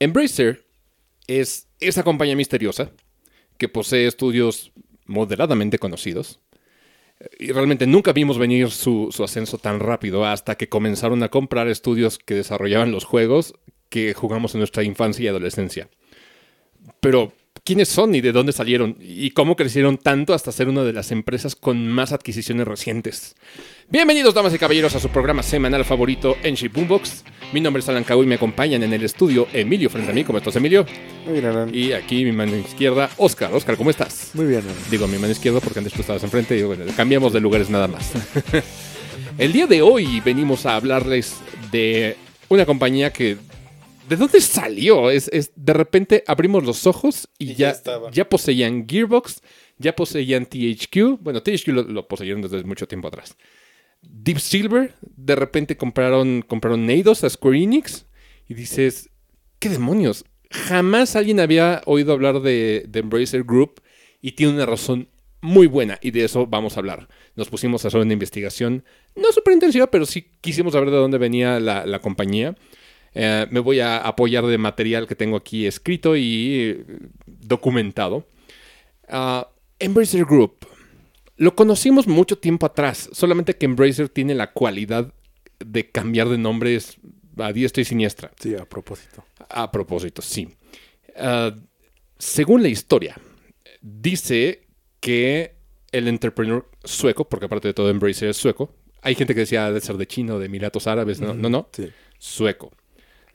Embracer es esa compañía misteriosa que posee estudios moderadamente conocidos. Y realmente nunca vimos venir su, su ascenso tan rápido hasta que comenzaron a comprar estudios que desarrollaban los juegos que jugamos en nuestra infancia y adolescencia. Pero quiénes son y de dónde salieron y cómo crecieron tanto hasta ser una de las empresas con más adquisiciones recientes. Bienvenidos, damas y caballeros, a su programa semanal favorito, Enshi Boombox. Mi nombre es Alan Cabo y me acompañan en el estudio Emilio frente a mí. ¿Cómo estás, Emilio? Muy bien, Alan. Y aquí mi mano izquierda, Oscar. Oscar, ¿cómo estás? Muy bien, Alan. Digo mi mano izquierda porque antes tú estabas enfrente y bueno, cambiamos de lugares nada más. el día de hoy venimos a hablarles de una compañía que ¿De dónde salió? Es, es, de repente abrimos los ojos y, Y ya, ya poseían Gearbox, ya poseían THQ. Bueno, THQ lo, lo poseyeron desde mucho tiempo atrás. Deep Silver, de repente compraron, compraron Eidos a Square Enix y dices, ¿qué demonios? Jamás alguien había oído hablar de, de Embracer Group y tiene una razón muy buena y de eso vamos a hablar. Nos pusimos a hacer una investigación, no súper intensiva, pero sí quisimos saber de dónde venía la, la compañía. Eh, me voy a apoyar de material que tengo aquí escrito y eh, documentado. Ah, Embracer Group. Lo conocimos mucho tiempo atrás, solamente que Embracer tiene la cualidad de cambiar de nombres a diestra y siniestra. Sí, a propósito. A propósito, sí. Ah, según la historia, dice que el entrepreneur sueco, porque aparte de todo Embracer es sueco, hay gente que decía de ser de China o de Emiratos Árabes, no, no, no, Sí. sueco.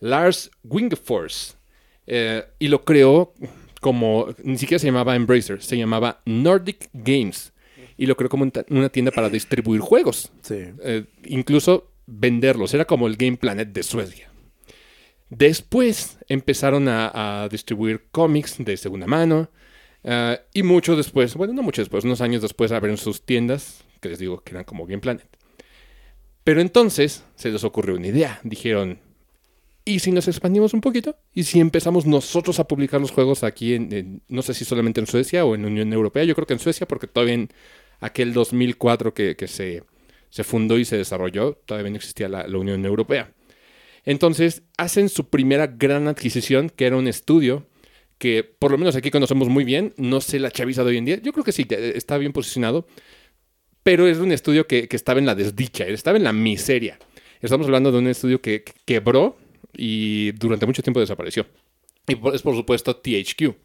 Lars Wingefors. eh, y lo creó como, ni siquiera se llamaba Embracer, se llamaba Nordic Games. Y lo creó como una tienda para distribuir juegos. Sí. Eh, incluso venderlos. Era como el Game Planet de Suecia. Después empezaron a, a distribuir cómics de segunda mano. eh, y mucho después, bueno, no mucho después, unos años después abrieron sus tiendas, que les digo que eran como Game Planet. Pero entonces se les ocurrió una idea. Dijeron, ¿y si nos expandimos un poquito? ¿Y si empezamos nosotros a publicar los juegos aquí en, en- no sé si solamente en Suecia o en Unión Europea? Yo creo que en Suecia, porque todavía en aquel 2004 que, que se, se fundó y se desarrolló, todavía no existía la, la Unión Europea. Entonces hacen su primera gran adquisición, que era un estudio que por lo menos aquí conocemos muy bien, no sé la chaviza de hoy en día, yo creo que sí, eh, está bien posicionado, pero es un estudio que, que estaba en la desdicha, estaba en la miseria. Estamos hablando de un estudio que, que quebró y durante mucho tiempo desapareció. Y es por supuesto THQ.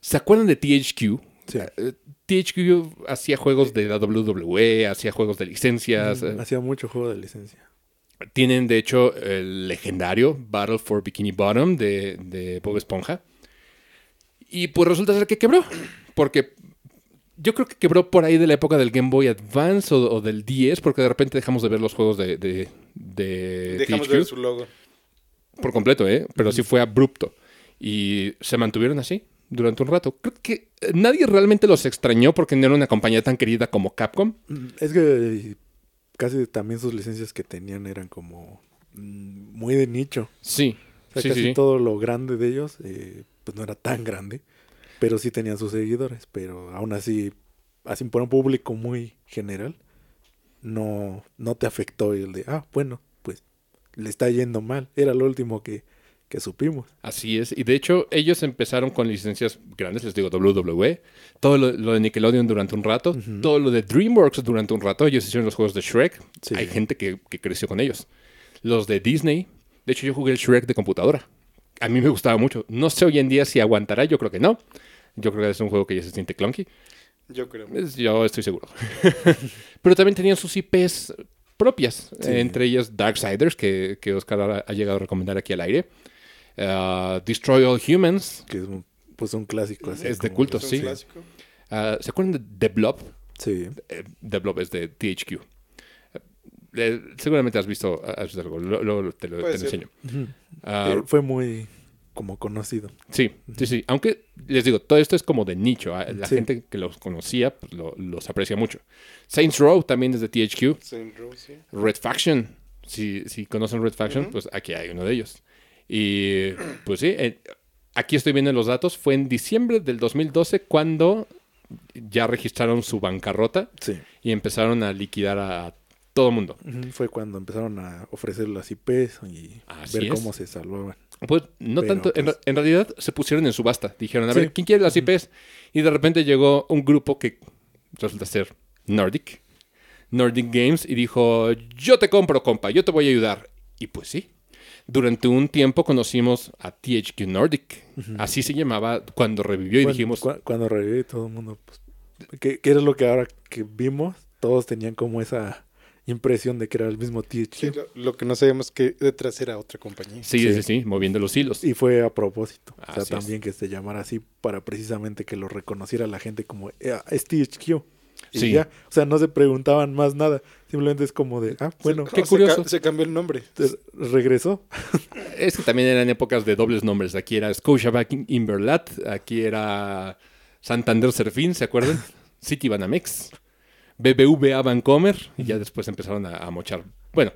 ¿Se acuerdan de THQ? Sí. Eh, THQ hacía juegos de la WWE, hacía juegos de licencias. eh, Hacía mucho juego de licencia. tienen, de hecho, el legendario Battle for Bikini Bottom de, de Bob Esponja. Y pues resulta ser que quebró. Porque yo creo que quebró por ahí de la época del Game Boy Advance o, o del 10, porque de repente dejamos de ver los juegos de, de, de Dejamos THQ de ver su logo. Por completo, ¿eh? Pero sí fue abrupto. Y se mantuvieron así durante un rato. Creo que eh, nadie realmente los extrañó porque no era una compañía tan querida como Capcom. Mm, Es que casi también sus licencias que tenían eran como mm, muy de nicho. Sí. O sea, sí, casi sí, todo lo grande de ellos, eh, pues no era tan grande. Pero sí tenían sus seguidores. Pero aún así, así por un público muy general, no, no te afectó el de, ah, bueno, le está yendo mal. Era lo último que, que supimos. Así es. Y de hecho, ellos empezaron con licencias grandes, les digo, WWE. Todo lo, lo de Nickelodeon durante un rato. Todo lo de DreamWorks durante un rato. Ellos hicieron los juegos de Shrek. Sí. Hay gente que, que creció con ellos. Los de Disney. De hecho, yo jugué el Shrek de computadora. A mí me gustaba mucho. No sé hoy en día si aguantará. Yo creo que no. Yo creo que es un juego que ya se siente clunky. Yo creo. Yo estoy seguro. Pero también tenían sus IPs propias, Sí. eh, entre ellas Darksiders, que, que Oscar ha, ha llegado a recomendar aquí al aire. Ah, Destroy All Humans. Que es un, pues un clásico así. Es de culto, Es sí. clásico. Ah, ¿Se acuerdan de The Blob? Sí. Eh, The Blob es de THQ. Eh, seguramente has visto, has visto algo, lo- lo- te lo, te enseño. Ah, Eh, fue muy como conocido. Sí, sí, sí. Aunque les digo, todo esto es como de nicho. ah, La Sí. gente que los conocía pues, lo- los aprecia mucho. Saints Row también es de THQ. Saint Row, sí. Red Faction. Si, si conocen Red Faction, pues aquí hay uno de ellos. Y pues sí, eh, aquí estoy viendo los datos. Fue en diciembre del 2012 cuando ya registraron su bancarrota Sí. y empezaron a liquidar a todo mundo. Fue cuando empezaron a ofrecer las IPs y Así ver es. cómo se salvaban. Pues no Pero, tanto, en, pues- en realidad se pusieron en subasta. Dijeron, a Sí. ver, ¿quién quiere las IPs? Y de repente llegó un grupo que resulta ser Nordic, Nordic Games, y dijo, yo te compro, compa, yo te voy a ayudar. Y pues sí, durante un tiempo conocimos a THQ Nordic. Así se llamaba cuando revivió y Cuando- dijimos, cua- Cuando reviví todo el mundo, pues... ¿qué, qué era lo que ahora que vimos? Todos tenían como esa impresión de que era el mismo THQ. Sí, lo, lo que no sabíamos que detrás era otra compañía. sí, sí, sí. sí, moviendo los hilos. Y fue a propósito. o sea, es. también que se llamara así para precisamente que lo reconociera la gente como "Eh, es THQ. Y Sí. ya, o sea, no se preguntaban más nada. Simplemente es como de, ah, bueno, Qué se curioso. ca- Se, cambió el nombre. regresó. Es que también eran épocas de dobles nombres. Aquí era Scotiabank Inverlat, aquí era Santander Serfín, ¿se acuerdan? City Banamex, BBVA Vancomer, y ya después empezaron a, a mochar. Bueno,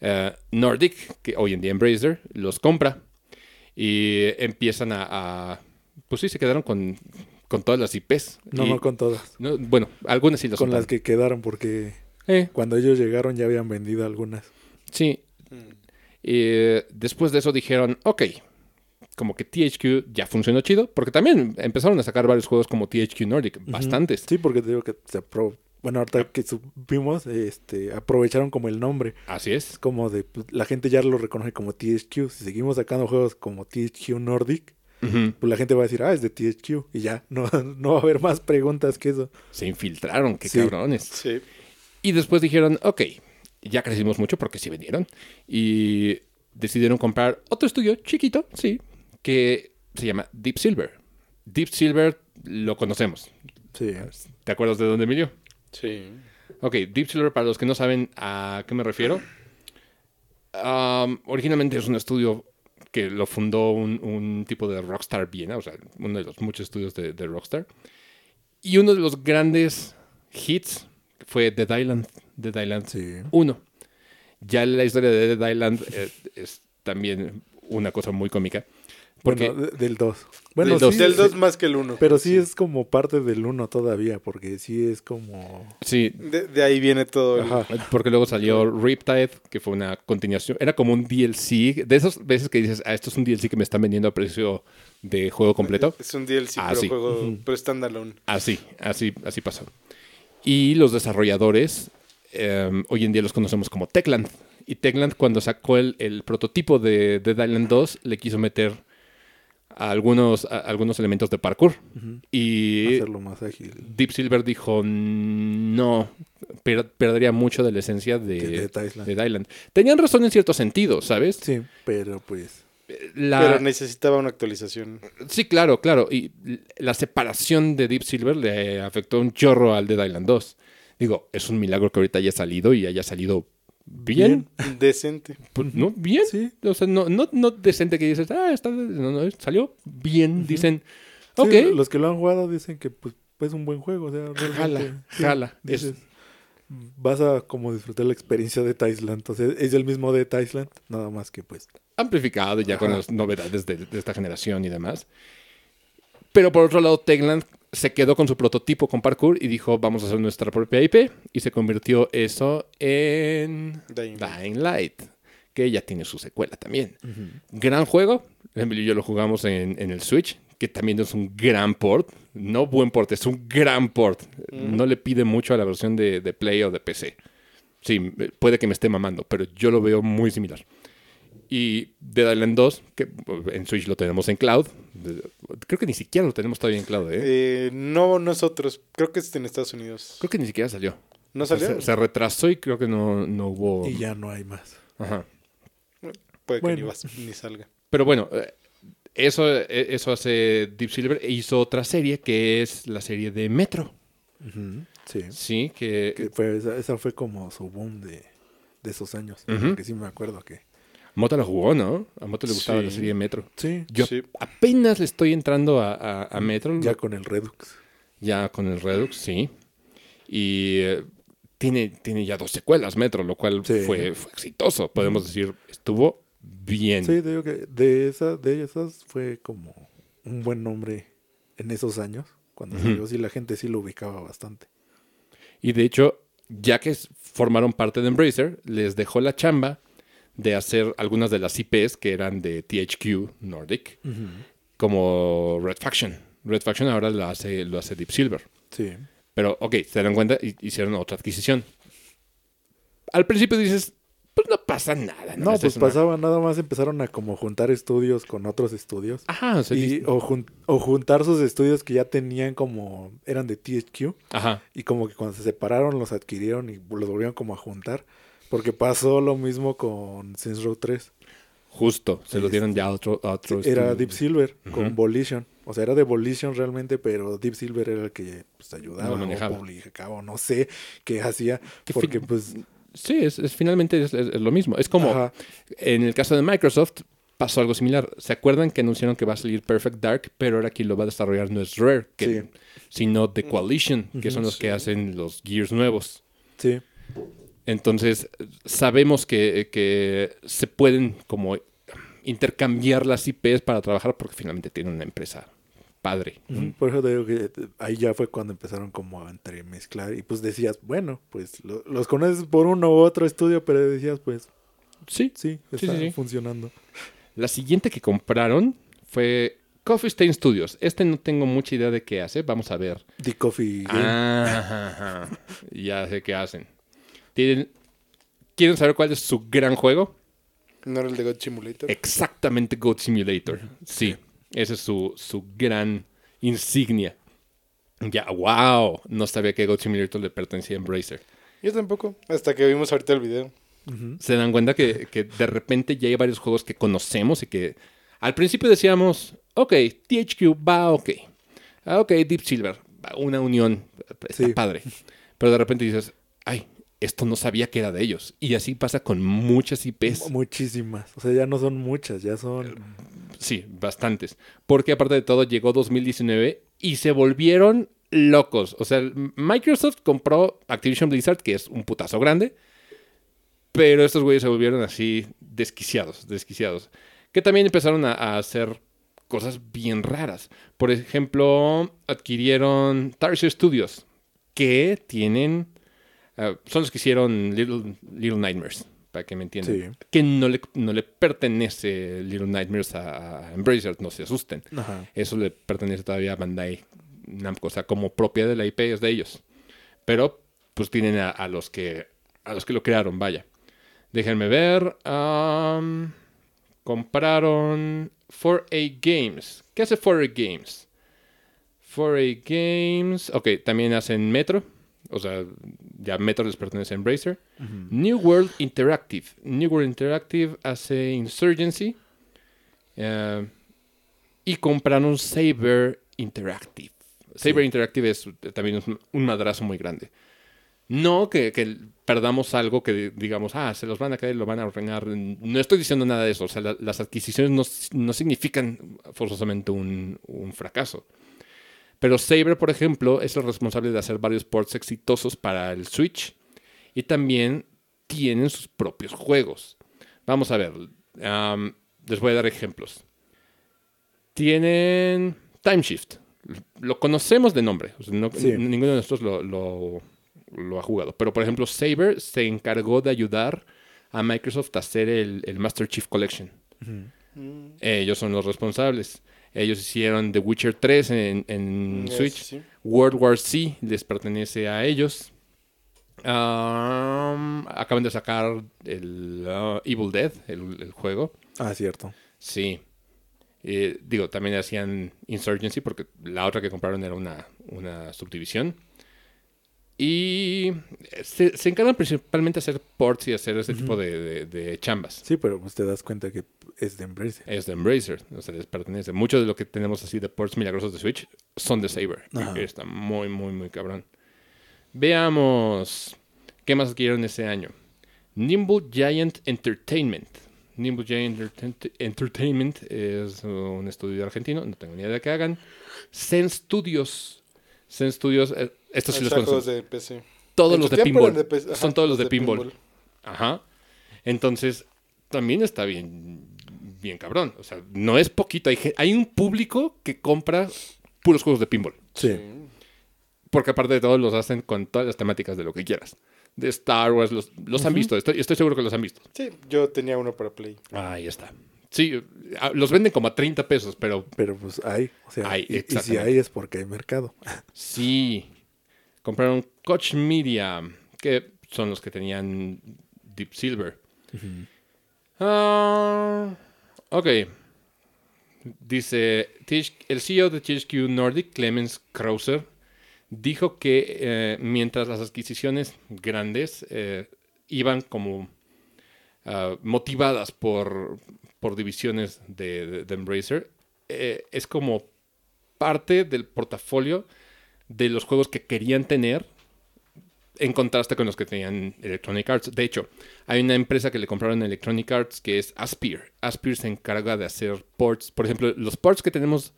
eh, Nordic, que hoy en día Embracer, los compra y empiezan a, a- Pues sí, se quedaron con, con todas las IPs. No, Y- no con todas. no, bueno, algunas sí las Con las que quedaron porque Eh, cuando ellos llegaron ya habían vendido algunas. sí. Y después de eso dijeron, ok, como que THQ ya funcionó chido, porque también empezaron a sacar varios juegos como THQ Nordic, bastantes. Sí, porque te digo que se Bueno, ahorita que supimos, este, aprovecharon como el nombre. Así es. Es como de, pues, la gente ya lo reconoce como THQ. Si seguimos sacando juegos como THQ Nordic, pues la gente va a decir, ah, es de THQ. Y ya, no, no va a haber más preguntas que eso. Se infiltraron, qué Sí. cabrones. Sí. Y después dijeron, ok, ya crecimos mucho porque sí vendieron. Y decidieron comprar otro estudio chiquito, sí, que se llama Deep Silver. Deep Silver lo conocemos. Sí. ¿Te acuerdas de dónde Emilio? Sí. Ok, Deep Silver, para los que no saben a qué me refiero, um, originalmente es un estudio que lo fundó un, un tipo de Rockstar Viena, o sea, uno de los muchos estudios de, de Rockstar. Y uno de los grandes hits fue Dead Island, Dead Island Sí. 1. Ya la historia de Dead Island eh, es también una cosa muy cómica. Porque Bueno, de- del 2. Bueno, Del dos. sí, Del sí, 2 más que el 1. Pero sí, es como parte del 1 todavía, porque sí es como... sí, De, de ahí viene todo. el- Ajá. Porque luego salió Riptide, que fue una continuación. Era como un DLC. De esas veces que dices, ah, esto es un DLC que me están vendiendo a precio de juego completo. Es un DLC, Ah, pero sí. juego, Ujú. pero standalone. Así, así, así pasó. Y los desarrolladores, eh, hoy en día los conocemos como Techland. Y Techland, cuando sacó el, el prototipo de Dead Island 2, le quiso meter a algunos, a- algunos elementos de parkour. Y hacerlo más ágil. Deep Silver dijo, no, per- perdería mucho de la esencia de, Island. Tenían razón en cierto sentido, ¿sabes? Sí, pero pues... La- Pero necesitaba una actualización. Sí, claro, claro. Y la separación de Deep Silver le afectó un chorro al Dead Island 2. Digo, es un milagro que ahorita haya salido y haya salido bien. Decente. Pues, ¿No? Bien. Sí. O sea, no, no, no decente que dices, ah, está, no, no, salió bien. Dicen, Sí, ok, los que lo han jugado dicen que pues es un buen juego. O sea, realmente, jala, sí, jala. Es- dices, vas a como disfrutar la experiencia de Thailand. Entonces, es el mismo de Thailand, nada más que pues... amplificado ya con las novedades de, de esta generación y demás. Pero por otro lado, Techland se quedó con su prototipo con parkour y dijo, vamos a hacer nuestra propia IP. Y se convirtió eso en Dying Light. Dying Light, que ya tiene su secuela también. Gran juego. Emilio y yo lo jugamos en, en el Switch, que también es un gran port. No buen port, es un gran port. No le pide mucho a la versión de, de Play o de PC. Sí, puede que me esté mamando, pero yo lo veo muy similar. Y Dead Island 2, que en Switch lo tenemos en cloud. Creo que ni siquiera lo tenemos todavía en cloud, ¿eh? Eh, no nosotros. Creo que es en Estados Unidos. Creo que ni siquiera salió. ¿No salió? Se, se retrasó y creo que no, no hubo... Y ya no hay más. Ajá. Puede que Bueno. ni, vas- ni salga. Pero bueno, eh, eso, eh, eso hace Deep Silver. E hizo otra serie que es la serie de Metro. Sí. Sí, que, Que fue, esa, esa fue como su boom de, de esos años. Porque sí me acuerdo que... Moto la jugó, ¿no? A Moto le gustaba Sí. la serie Metro. Sí, Yo Sí. apenas le estoy entrando a, a- a Metro. ya con el Redux. Ya con el Redux, sí. Y eh, tiene, tiene ya dos secuelas Metro, lo cual Sí. fue, fue exitoso. Podemos decir, estuvo bien. Sí, digo que de, esa, de esas fue como un buen nombre en esos años. Cuando salió, sí, la gente sí lo ubicaba bastante. Y de hecho, ya que formaron parte de Embracer, les dejó la chamba de hacer algunas de las IPs que eran de THQ Nordic, como Red Faction. Red Faction ahora lo hace, lo hace Deep Silver. Sí. Pero, ok, se dan cuenta y hicieron otra adquisición. Al principio dices, pues no pasa nada. No, pues una- pasaba, nada más empezaron a como juntar estudios con otros estudios. Ajá, o sea, Y, o, jun- o juntar sus estudios que ya tenían como, eran de THQ. Ajá. Y como que cuando se separaron los adquirieron y los volvieron como a juntar. Porque pasó lo mismo con Saints Row 3. Justo, se lo dieron ya a otro, a otro Era estudio. Deep Silver con. Volition. O sea, era de Volition realmente, pero Deep Silver era el que pues, ayudaba Lo o manejaba. publicaba, o no sé qué hacía. Que Porque pues... Sí, es, es- finalmente es, es- es lo mismo. Es como, ajá, en el caso de Microsoft, pasó algo similar. ¿Se acuerdan que anunciaron que va a salir Perfect Dark? Pero ahora quien lo va a desarrollar no es Rare, que, Sí. sino The Coalition, que son los sí. que hacen los Gears nuevos. sí. Entonces, sabemos que, que se pueden como intercambiar las IPs para trabajar porque finalmente tienen una empresa padre. Por eso te digo que eh, ahí ya fue cuando empezaron como a entremezclar y pues decías, bueno, pues lo- los conoces por uno u otro estudio, pero decías, pues Sí. sí, está sí, sí. funcionando. La siguiente que compraron fue Coffee Stain Studios. Este no tengo mucha idea de qué hace. Vamos a ver. The Coffee Game. Ah, ajá. ya sé qué hacen. ¿Tienen, ¿Quieren saber cuál es su gran juego? ¿No era el de God Simulator? Exactamente Goat Simulator. Sí, esa es su, su gran insignia. Ya, wow. No sabía que Goat Simulator le pertenecía a Embracer. Yo tampoco. Hasta que vimos ahorita el video. Se dan cuenta que, que de repente ya hay varios juegos que conocemos y que al principio decíamos, ok, THQ va ok. Ah, ok, Deep Silver, una unión, está Sí. padre. Pero de repente dices, ay, esto no sabía que era de ellos. Y así pasa con muchas IPs. Muchísimas. O sea, ya no son muchas, ya son... Sí, bastantes. Porque aparte de todo llegó 2019 y se volvieron locos. O sea, Microsoft compró Activision Blizzard, que es un putazo grande. Pero estos güeyes se volvieron así desquiciados, desquiciados. Que también empezaron a, a hacer cosas bien raras. Por ejemplo, adquirieron Tarsier Studios, que tienen... ah, son los que hicieron Little, Little Nightmares, para que me entiendan. Sí. Que no le, no le pertenece Little Nightmares a, a Embracer, no se asusten. Ajá. Eso le pertenece todavía a Bandai Namco, o sea, como propiedad de la IP es de ellos. Pero, pues tienen a, a los que a los que lo crearon, vaya. Déjenme ver. am, compraron 4A Games. ¿Qué hace 4A Games? 4A Games. Ok, también hacen Metro. O sea, ya Metro les pertenece a Embracer. New World Interactive. New World Interactive hace Insurgency. eh, y compraron Saber Interactive. Saber Sí. Interactive es también es un madrazo muy grande. No que, que perdamos algo que digamos, ah, se los van a caer, lo van a arruinar. No estoy diciendo nada de eso. O sea, la- las adquisiciones no, no significan forzosamente un, un fracaso. Pero Saber, por ejemplo, es el responsable de hacer varios ports exitosos para el Switch. Y también tienen sus propios juegos. Vamos a ver. am, les voy a dar ejemplos. Tienen Time Shift. Lo conocemos de nombre. o sea, no- Sí. Ninguno de nosotros lo, lo- lo ha jugado. Pero, por ejemplo, Saber se encargó de ayudar a Microsoft a hacer el, el Master Chief Collection. Ellos son los responsables. Ellos hicieron The Witcher 3 en, en ya, Switch. sí. World War C les pertenece a ellos. Um, acaban de sacar el uh, Evil Dead, el, el juego. Ah, cierto. Sí. Eh, digo, también hacían Insurgency porque la otra que compraron era una, una subdivisión. Y se, se encargan principalmente de hacer ports y hacer ese tipo de, de- de chambas. Sí, pero pues te das cuenta que es de Embracer. Es de Embracer, o sea, les pertenece. Mucho de lo que tenemos así de ports milagrosos de Switch son de Saber. Ajá. Está muy, muy, muy cabrón. Veamos qué más adquirieron ese año. Nimble Giant Entertainment. Nimble Giant Enter- Entertainment es un estudio argentino, no tengo ni idea de qué hagan. Zen Studios. Zen Studios, eh, estos sí los conocen. de PC. Todos los de pinball. de ajá, Son todos los de, pinball. Ajá. Entonces, también está bien, bien cabrón. O sea, no es poquito. Hay, hay un público que compra puros juegos de pinball. Sí. Porque aparte de todo, los hacen con todas las temáticas de lo que quieras. de Star Wars. Los, los han visto, estoy, estoy seguro que los han visto. Sí, yo tenía uno para Play. Ahí está. Sí, los venden como a 30 pesos, pero Pero pues hay. O sea, Hay, y- y, si hay es porque hay mercado. sí. Compraron Koch Media, que son los que tenían Deep Silver. Ah, ok. Dice, el CEO de THQ Nordic, Clemens Krauser, dijo que eh, mientras las adquisiciones grandes eh, iban como ah, motivadas por, por divisiones de, de- de Embracer, eh, es como parte del portafolio de los juegos que querían tener en contraste con los que tenían Electronic Arts. De hecho, hay una empresa que le compraron a Electronic Arts que es Aspir. Aspir se encarga de hacer ports. Por ejemplo, los ports que tenemos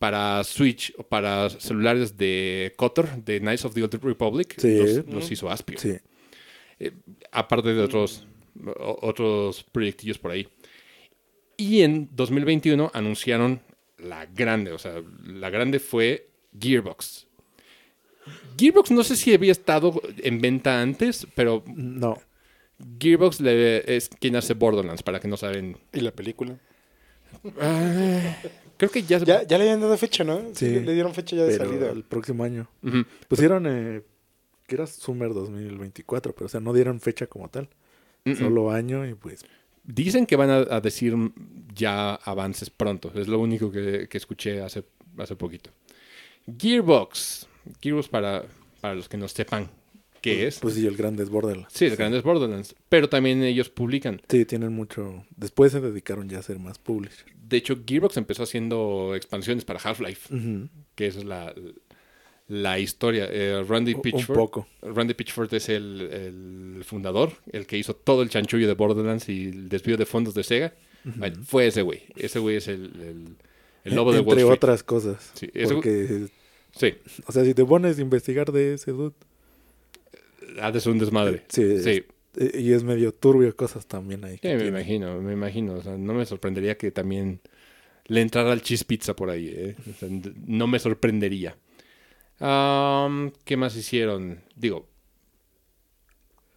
para Switch o para celulares de KOTOR, de Knights of the Old Republic, Sí. los, los hizo Aspir. Sí. Aparte de otros, otros proyectillos por ahí. Y en 2021 anunciaron la grande. O sea, la grande fue Gearbox. Gearbox no sé si había estado en venta antes, pero No. Gearbox le- es quien hace Borderlands, para que no saben. ¿Y la película? Ah, creo que ya... Ya, ya le habían dado fecha, ¿no? Sí, le, le dieron fecha ya de Pero salida. el próximo año. Ujú. Pusieron eh, que era Summer 2024, pero o sea, no dieron fecha como tal. Solo año y pues Dicen que van a, a decir ya avances pronto. Es lo único que, que escuché hace, hace poquito. Gearbox. Gearbox para, para los que no sepan qué es. pues sí, el grande es Borderlands. Sí, el grande es Borderlands. Pero también ellos publican. Sí, tienen mucho. Después se dedicaron ya a ser más publisher. De hecho, Gearbox empezó haciendo expansiones para Half-Life. Que es la, la historia. Eh, Randy Un- Un Pitchford. poco. Randy Pitchford es el, el fundador, el que hizo todo el chanchullo de Borderlands y el desvío de fondos de Sega. Bueno, fue ese güey. Ese güey es el, el, el lobo de Wall Entre otras cosas. Sí, Porque, Sí, o sea, si te pones a investigar de ese dude. ha de ser un desmadre. Sí, Sí, Y es medio turbio cosas también ahí. Sí, me tiene. imagino, me imagino. O sea, no me sorprendería que también le entrara al cheese pizza por ahí. ¿eh? O sea, n- no me sorprendería. Am, ¿Qué más hicieron? Digo,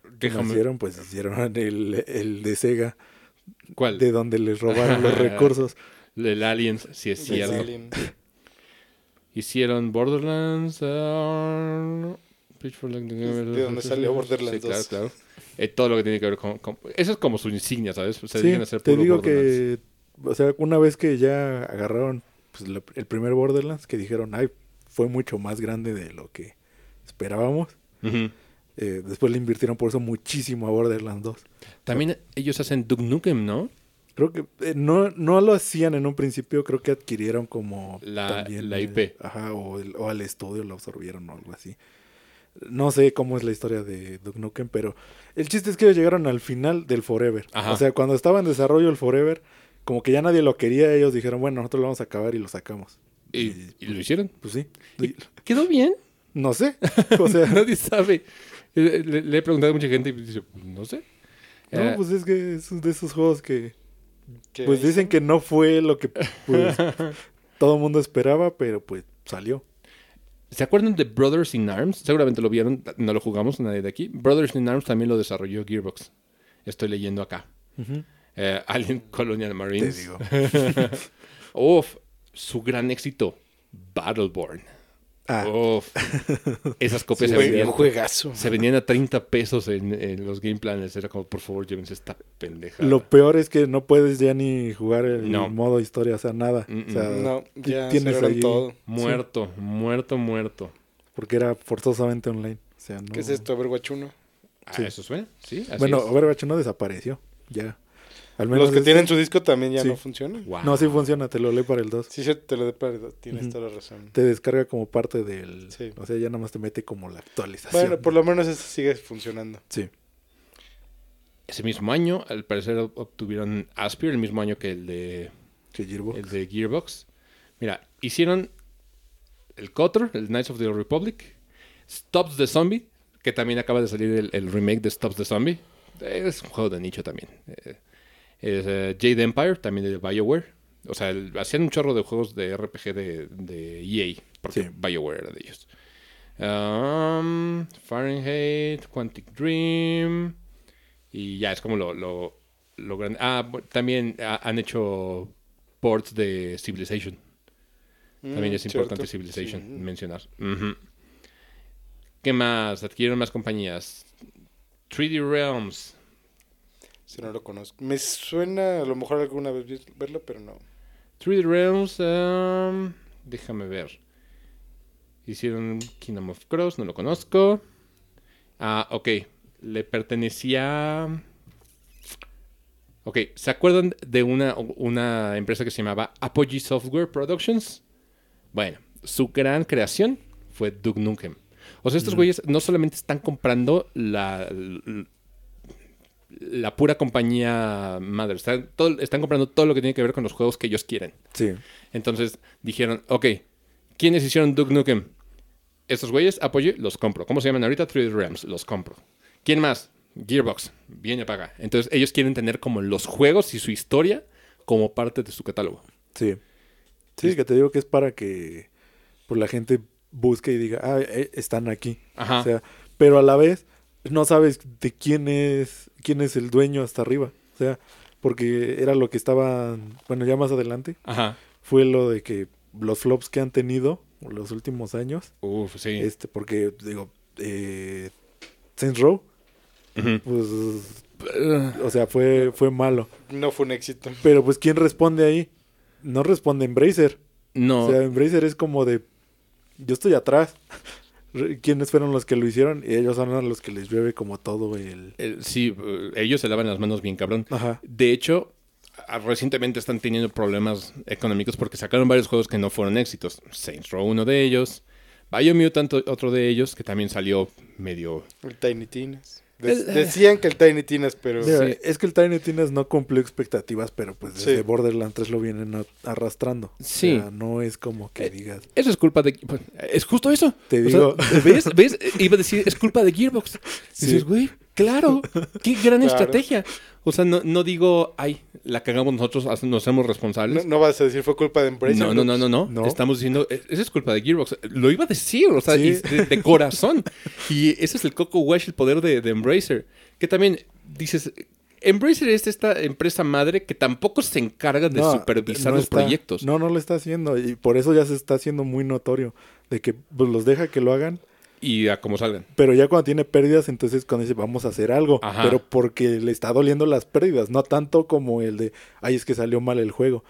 ¿Qué déjame. hicieron? Pues hicieron el, el de Sega, ¿Cuál? de donde les robaron los recursos. El Aliens, si es cierto. Alien. Hicieron Borderlands. ah, de donde salió Borderlands Sí, claro, 2. claro. Eh, todo lo que tiene que ver con, con- Eso es como su insignia, ¿sabes? Se Sí, dedican a hacer te puro digo Borderlands. que, o sea, una vez que ya agarraron pues, la- el primer Borderlands, que dijeron, ay, fue mucho más grande de lo que esperábamos. Eh, después le invirtieron por eso muchísimo a Borderlands 2. También ellos hacen Duke Nukem, ¿no? Creo que eh, no, no lo hacían en un principio, creo que adquirieron como La- también, la eh, IP. ajá, o, el- o al estudio lo absorbieron o algo así. No sé cómo es la historia de Duke Nukem, pero el chiste es que ellos llegaron al final del Forever. Ajá. O sea, cuando estaba en desarrollo el Forever, como que ya nadie lo quería, ellos dijeron, bueno, nosotros lo vamos a acabar y lo sacamos. ¿Y, y lo hicieron? Pues sí. ¿Y ¿Quedó bien? No sé. O sea, Nadie sabe. Eh, Le, le he preguntado a mucha gente y dice, pues, no sé. no, Eh, pues es que es de esos juegos que ¿Qué pues hizo? dicen que no fue lo que pues, todo el mundo esperaba, pero pues salió. ¿Se acuerdan de Brothers in Arms? Seguramente lo vieron, no lo jugamos, nadie de aquí. Brothers in Arms también lo desarrolló Gearbox. Estoy leyendo acá. Eh, Alien Colonial Te Marines. digo. Uf, su gran éxito, Battleborn. Ah, Uf, esas copias Sí, se, vendían, un juegazo. se vendían a 30 pesos en, en los game plans. Era como, por favor, llévense esta pendeja. Lo peor es que no puedes ya ni jugar el No. modo historia, o sea, nada. Mm, O sea, No, ya tienes ahí- todo. Muerto, muerto, muerto. Porque era forzosamente online. O sea, no... ¿Qué es esto, Overwatch 1? Ah, Sí. ¿Eso suena? Sí, así Bueno, es. Overwatch no desapareció. Ya. Al menos Los que es- tienen su disco también ya Sí. no funcionan. Wow. No, sí funciona, te lo leí para el 2. Sí, sí, te lo de perdido. Tienes Ujú. toda la razón. Te descarga como parte del... Sí. O sea, ya nada más te mete como la actualización. Bueno, por lo menos eso sigue funcionando. Sí. Ese mismo año, al parecer, ob- obtuvieron Aspir, el mismo año que el de, Que Gearbox. el de Gearbox. Mira, hicieron el KOTOR, el Knights of the Old Republic, Stops the Zombie, que también acaba de salir el, el remake de Stops the Zombie. Es un juego de nicho también. Eh, eh, Jade Empire, también de BioWare. O sea, el- hacían un chorro de juegos de RPG de, de EA, porque Sí. BioWare era de ellos. Um, Fahrenheit, Quantic Dream. Y ya es como lo, lo, lo grande. Ah, también ah, han hecho ports de Civilization. También Mm, es importante cierto. Civilization Sí. mencionar. ¿Qué más? Adquirieron más compañías. 3D Realms. Si no lo conozco. Me suena a lo mejor alguna vez verlo, pero no. 3D Realms. um, déjame ver. Hicieron Kingdom of Cross, no lo conozco. Ah, ok. Le pertenecía. Ok, ¿se acuerdan de una, una empresa que se llamaba Apogee Software Productions? Bueno, su gran creación fue Duke Nukem. O sea, estos güeyes no solamente están comprando la, la pura compañía madre, están, todo- están comprando todo lo que tiene que ver con los juegos que ellos quieren. Sí. Entonces dijeron, ok, ¿quiénes hicieron Duke Nukem? Estos güeyes, apoye, los compro. ¿Cómo se llaman ahorita? 3D Realms, los compro. ¿Quién más? Gearbox, viene paga. Entonces ellos quieren tener como los juegos y su historia como parte de su catálogo. Sí. Sí, que te digo que es para que pues, la gente busque y diga, ah, eh, están aquí. Ajá. O sea, pero a la vez no sabes de quién es quién es el dueño hasta arriba. O sea, porque era lo que estaban, bueno, ya más adelante, Ajá. fue lo de que los flops que han tenido los últimos años, Uf, sí. este, porque digo, eh, Saints Row, Ujú. pues, o sea, fue, fue malo. No fue un éxito. Pero pues, ¿quién responde ahí? No responde Embracer. No, O sea, Embracer es como de, yo estoy atrás. ¿Quiénes fueron los que lo hicieron? Y ellos son los que les llueve como todo el... sí, eh, ellos se lavan las manos bien cabrón. Ajá. De hecho, recientemente están teniendo problemas económicos porque sacaron varios juegos que no fueron éxitos. Saints Row, uno de ellos. Biomutant, otro de ellos, que también salió medio... El Tiny Tinas. De- El- decían que el Tiny Tinas, pero... Sí. Es que el Tiny Tina's no cumplió expectativas, pero pues desde Sí. Borderlands 3 lo vienen arrastrando. Sí. O sea, no es como que Eh, digas... Eso es culpa de... pues, Es justo eso. Te O sea, digo... ¿ves? ¿Ves? Iba a decir, es culpa de Gearbox. Dices, güey, claro, qué gran Claro. estrategia. O sea, no, no digo, ay, la cagamos nosotros, nos hacemos responsables. no vas a decir fue culpa de Embracer. No, no, no, no, no, No. Estamos diciendo, "E- esa es culpa de Gearbox. Lo iba a decir, o sea, Sí. de, de corazón. y ese es el Coco Wash, el poder de, de Embracer. Que también dices, Embracer es esta empresa madre que tampoco se encarga de no, supervisar no los está- proyectos. No, no lo está haciendo. Y por eso ya se está haciendo muy notorio. De que pues, los deja que lo hagan. Y a como salgan. Pero ya cuando tiene pérdidas, entonces cuando dice vamos a hacer algo. Ajá. Pero porque le está doliendo las pérdidas, no tanto como el de, ay, es que salió mal el juego.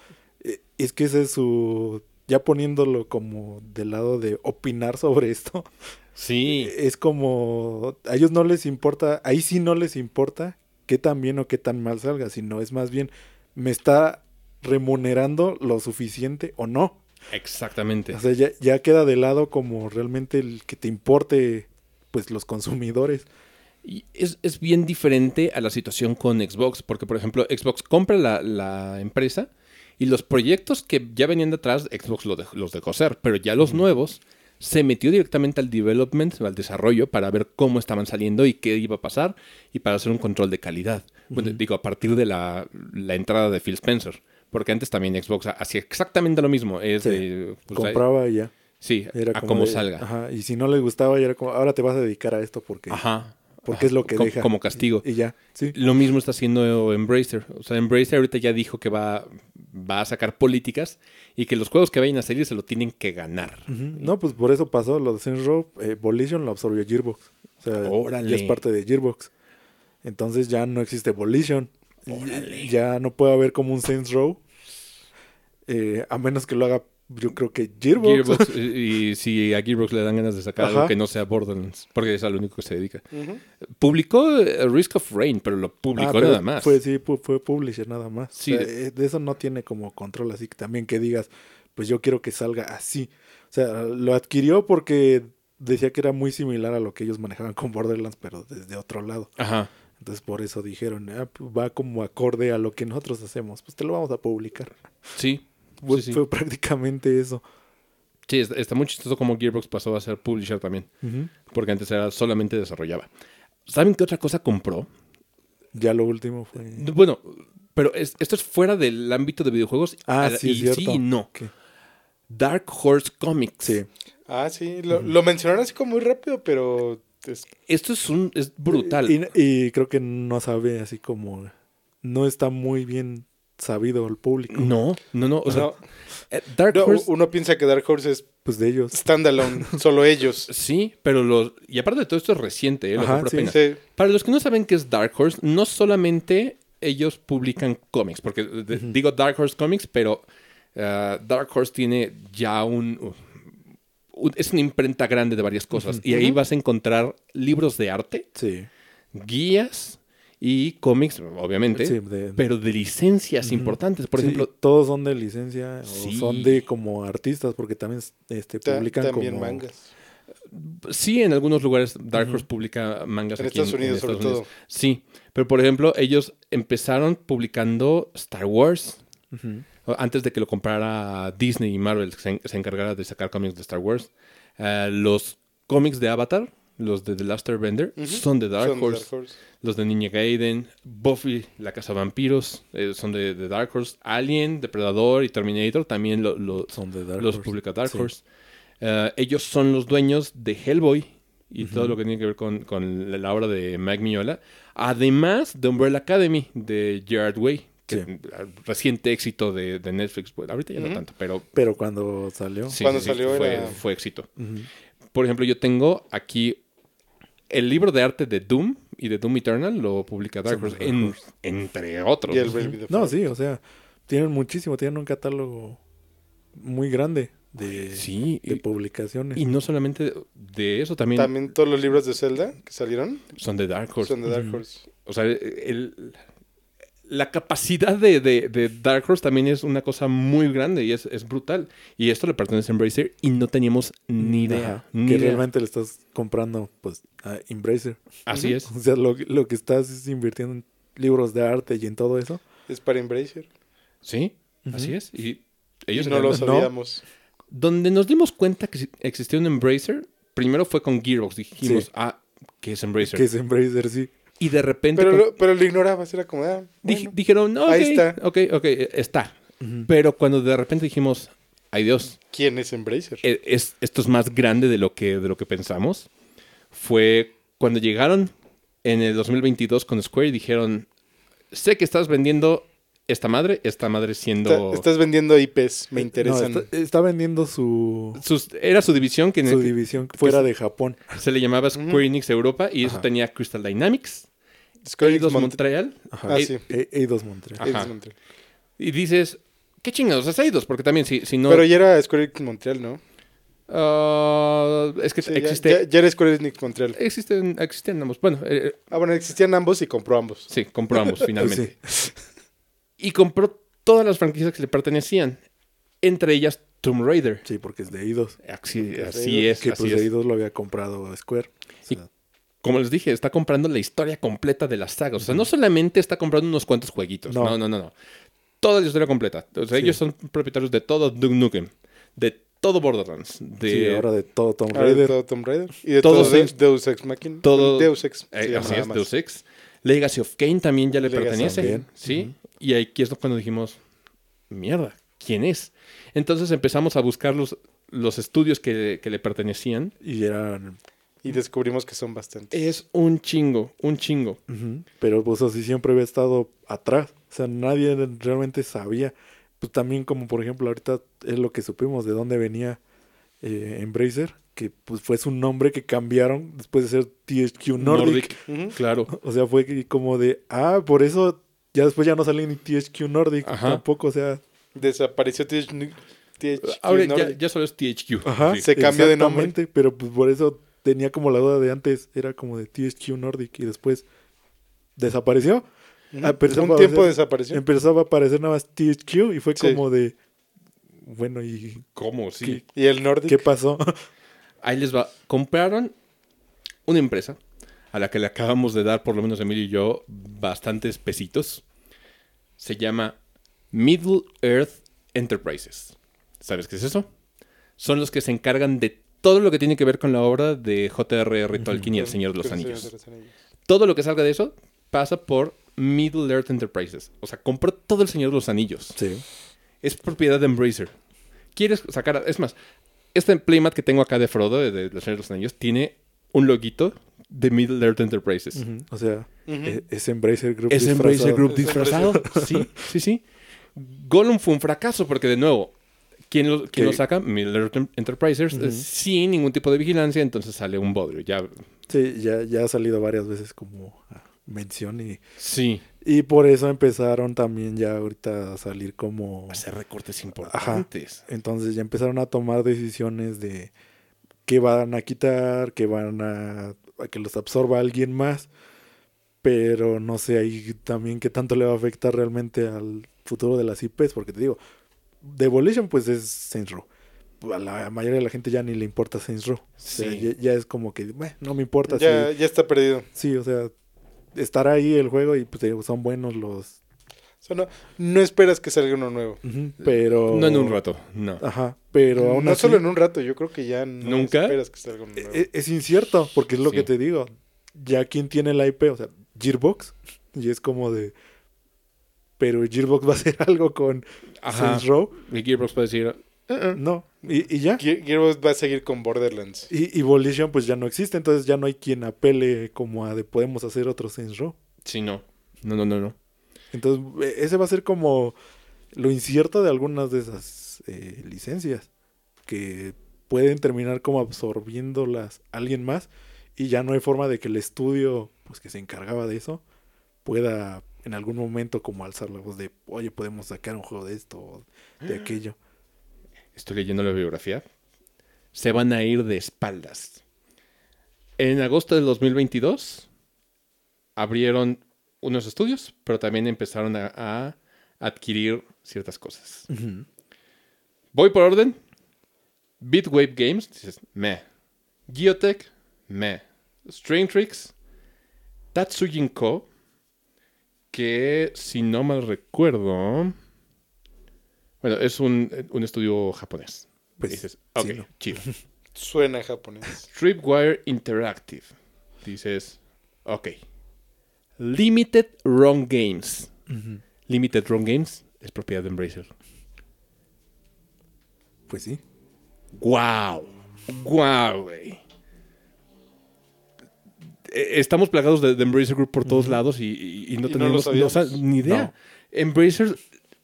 Eh, Es que ese es su, ya poniéndolo como del lado de opinar sobre esto, Sí. es como, a ellos no les importa, ahí sí no les importa qué tan bien o qué tan mal salga, sino es más bien, me está remunerando lo suficiente o no. Exactamente. O sea, ya, ya queda de lado como realmente el que te importe, pues los consumidores. Y es, es bien diferente a la situación con Xbox, porque por ejemplo Xbox compra la, la empresa y los proyectos que ya venían de atrás, Xbox lo dejó- los dejó hacer, pero ya los nuevos se metió directamente al development, al desarrollo, para ver cómo estaban saliendo y qué iba a pasar y para hacer un control de calidad. Bueno, digo, a partir de la, la entrada de Phil Spencer, porque antes también Xbox hacía exactamente lo mismo. Es Sí, de, pues, Compraba y ya. sí, Era a como cómo de- salga. Ajá, y si no les gustaba, ya era como, ahora te vas a dedicar a esto porque, Ajá. porque es lo que Co- deja. Como castigo. Y ya, sí. Lo mismo está haciendo Embracer. O sea, Embracer ahorita ya dijo que va, va a sacar políticas y que los juegos que vayan a salir se lo tienen que ganar. No, pues por eso pasó lo de Saints Row. eh, Volition lo absorbió Gearbox. O sea, Órale. ya es parte de Gearbox. Entonces ya no existe Volition. Ya no puede haber como un Saints Row. eh, a menos que lo haga, yo creo que Gearbox. Gearbox, y, y si a Gearbox le dan ganas de sacar algo que no sea Borderlands, porque es a lo único que se dedica. Publicó eh, Risk of Rain, pero lo publicó Ah, pero nada más. Fue, sí, fue publisher nada más. Sí, O sea, de- eh, de eso no tiene como control, así que también que digas, pues yo quiero que salga así. O sea, lo adquirió porque decía que era muy similar a lo que ellos manejaban con Borderlands, pero desde otro lado. Ajá. Entonces por eso dijeron, "Ah, pues, va como acorde a lo que nosotros hacemos, pues te lo vamos a publicar. Sí. Fue, sí, sí. fue prácticamente eso. Sí, está, está muy chistoso como Gearbox pasó a ser publisher también, porque antes era solamente desarrollaba. ¿Saben qué otra cosa compró? Ya lo último fue... Bueno, pero es- esto es fuera del ámbito de videojuegos. Ah, a- sí, es y cierto. sí y no. ¿Qué? Dark Horse Comics. Sí. Ah, sí. Lo, lo mencionaron así como muy rápido, pero... es- Esto es un es brutal. Y, y creo que no sabe así como... No está muy bien sabido el público. No, no, no. O sea, no, eh, Dark no, Horse uno piensa que Dark Horse es Pues de ellos. standalone, solo ellos. sí, pero los y aparte de todo esto es reciente, ¿eh? Ajá, sí. Sí. Para los que no saben qué es Dark Horse, no solamente ellos publican cómics, porque de- digo Dark Horse Comics, pero ah, Dark Horse tiene ya un, un- es una imprenta grande de varias cosas y ahí vas a encontrar libros de arte, Sí. guías y cómics, obviamente, Sí, de- pero de licencias importantes. Por Sí, ejemplo, todos son de licencia Sí. o son de como artistas porque también este, Ta- publican también como... mangas. Sí, en algunos lugares Dark Horse publica mangas En aquí Estados Unidos, sobre todo. Sí, pero por ejemplo, ellos empezaron publicando Star Wars Ujú. Antes de que lo comprara Disney y Marvel, se, en- se encargara de sacar cómics de Star Wars. Eh, los cómics de Avatar, los de The Last Airbender, son de Dark Son de Horse. Dark Horse. Los de Ninja Gaiden, Buffy, La Casa de Vampiros, eh, son de, de Dark Horse. Alien, Depredador y Terminator también lo, lo- Son de Dark los Horse. publica Dark Sí. Horse. Eh, ellos son los dueños de Hellboy y todo lo que tiene que ver con, la obra de Mike Mignola. Además de Umbrella Academy de Gerard Way, que Sí. eh, reciente éxito de, de Netflix. Bueno, ahorita ya no tanto, pero Pero cuando salió... sí, Cuando sí, salió fue, era- fue éxito. Por ejemplo, yo tengo aquí el libro de arte de Doom y de Doom Eternal lo publica Dark Horse, en- entre otros. Y el ¿no? Baby the No, sí, o sea, tienen muchísimo, tienen un catálogo muy grande de, Sí, de y, publicaciones. y no solamente de eso, también, También todos los libros de Zelda que salieron son de Dark Horse. son de Dark. Horse. O sea, el- la capacidad de, de- de Dark Horse también es una cosa muy grande y es, es brutal. Y esto le pertenece a Embracer y no teníamos ni idea. Ajá, ni que idea. realmente le estás comprando pues a Embracer. Así es. O sea, lo, lo que estás es invirtiendo en libros de arte y en todo eso. Es para Embracer. Sí, así es. Y Y ellos no lo No. sabíamos. Donde nos dimos cuenta que existía un Embracer, primero fue con Gearbox. Dijimos, Sí. ah, ¿qué es Embracer? Que es Embracer, sí. Y de repente Pero con- lo, pero lo ignorabas, era como, ah, dij- dijeron, no, Ahí ok, está. ok, ok, está. Pero cuando de repente dijimos, ay Dios, ¿quién es Embracer? e- es, esto es más grande de lo que, de lo que pensamos, fue cuando llegaron en el 2022 con Square y dijeron, sé que estás vendiendo esta madre, esta madre siendo... Está- estás vendiendo IPs, me No, interesan. está, está vendiendo su, sus- era su división que, su división fuera de Japón. se le llamaba Square Enix Europa y eso Ajá. tenía Crystal Dynamics, Square Enix Mont- Montreal. Ajá. Ah, Eh, sí. Eidos Montreal. Ajá. Eidos Montreal. Y dices, ¿qué chingados es Eidos? Porque también si, si no... Pero ya era Square Enix Montreal, ¿no? Ah, es que Sí, ya- existe... ya, ya era Square Enix Montreal. Existen, existen ambos. Bueno, eh, Ah, bueno, existían ambos y compró ambos. sí, compró ambos finalmente. Sí. Y compró todas las franquicias que le pertenecían. Entre ellas Tomb Raider. Sí, porque es de Eidos. Así, Pues así Eidos, es, Que así pues es. Eidos lo había comprado Square. O Y- sea, Como les dije, está comprando la historia completa de las sagas. O sea, no solamente está comprando unos cuantos jueguitos. No, No. no, no, no. Toda la historia completa. O sea, Sí. ellos son propietarios de todo Duke Nukem. De todo Borderlands. De sí, ahora de todo Tomb Ahora de Raider. todo Tomb Raider. Y de Todos todo de- ex- Deus Ex Machina. todo- Deus Ex. Eh, así es. Deus Ex. Legacy of Kane también ya le Legacy pertenece. también. Sí. Y aquí es cuando dijimos, mierda, ¿quién es? Entonces empezamos a buscar los, los estudios que, que le pertenecían. Y eran... Y descubrimos que son bastantes. Es un chingo, un chingo. Pero pues así siempre había estado atrás. O sea, nadie realmente sabía. Pues también como por ejemplo ahorita es lo que supimos de dónde venía eh, Embracer. Que pues fue su nombre que cambiaron después de ser THQ Nordic. Ujú. Claro. O sea, fue que como de, ah, por eso ya después ya no sale ni THQ Nordic. Ajá. Tampoco, o sea, Desapareció THQ THQ Ahora ya, Nordic. ya solo es THQ. ajá. Sí. Se cambió de nombre. Pero pues por eso tenía como la duda de antes, era como de THQ Nordic y después desapareció. Ujú. Ah, Un tiempo desapareció. Empezaba a aparecer nada más THQ y fue Sí. como de, bueno, ¿y ¿Cómo? Sí. Y el Nordic. qué pasó? Ahí les va. Compraron una empresa a la que le acabamos de dar, por lo menos Emilio y yo, bastantes pesitos. Se llama Middle Earth Enterprises. ¿Sabes qué es eso? Son los que se encargan de todo lo que tiene que ver con la obra de J.R.R. Tolkien y El Señor de los el Anillos. Señor de los Anillos. Todo lo que salga de eso pasa por Middle Earth Enterprises. O sea, compró todo El Señor de los Anillos. Sí. Es propiedad de Embracer. ¿Quieres sacar? Es más, este playmat que tengo acá de Frodo, de, de Los Señor de los Anillos, tiene un loguito de Middle Earth Enterprises. O sea, e- es Embracer Group. Es Embracer disfrazado. Group Es disfrazado. Sí, sí, sí. Gollum fue un fracaso porque, de nuevo, ¿quién lo, quién lo saca? Middle Earth Enterprises, eh, Ujú. sin ningún tipo de vigilancia, entonces sale un bodrio. Ya, Sí, ya, ya ha salido varias veces como a mención y, sí. y por eso empezaron también ya ahorita a salir como... Hacer recortes importantes. Entonces ya empezaron a tomar decisiones de qué van a quitar, qué van a, a que los absorba alguien más. Pero no sé ahí también qué tanto le va a afectar realmente al futuro de las IPs. Porque te digo, Devolution pues es Saints Row. A la mayoría de la gente ya ni le importa Saints Row. O sea, Sí. ya, ya es como que, "Bueno, no me importa. Ya, si- ya está perdido. sí, o sea, estará ahí el juego y pues son buenos los... O sea, no, no esperas que salga uno nuevo. Pero... No en un rato, no. Ajá, pero aún no así... solo en un rato, yo creo que ya no ¿Nunca? esperas que salga uno nuevo. E- Es, incierto, porque es lo Sí. que te digo. Ya quien tiene la IP, o sea, Gearbox, y es como de. Pero Gearbox va a hacer algo con Ajá. Saints Row. Y Gearbox puede decir, Uh-uh. No, y, y ya. Gear- Gearbox va a seguir con Borderlands. Y, y Volition, pues ya no existe, entonces ya no hay quien apele como a de podemos hacer otro Saints Row. sí, no. No, no, no, no. Entonces, e- ese va a ser como lo incierto de algunas de esas eh, licencias. Que pueden terminar como absorbiéndolas alguien más. Y ya no hay forma de que el estudio, pues que se encargaba de eso, pueda en algún momento como alzar la voz de, oye, podemos sacar un juego de esto o de aquello. Estoy leyendo la biografía. Se van a ir de espaldas. En agosto del 2022 abrieron unos estudios, pero también empezaron a, a adquirir ciertas cosas. Voy por orden. Bitwave Games, dices, meh. Geotech, meh. Strain Tricks, Tatsujin Co., que si no mal recuerdo, bueno, es un, un estudio japonés. Pues, dices, sí, ok, ¿no? chido. Suena japonés. Tripwire Interactive. Dices, ok. Limited Wrong Games. Limited Wrong Games es propiedad de Embracer. Pues sí. ¡Wow! ¡Wow, güey! Eh, Estamos plagados de, de Embracer Group por todos lados y, y- y no Y tenemos no ni idea. No. Embracer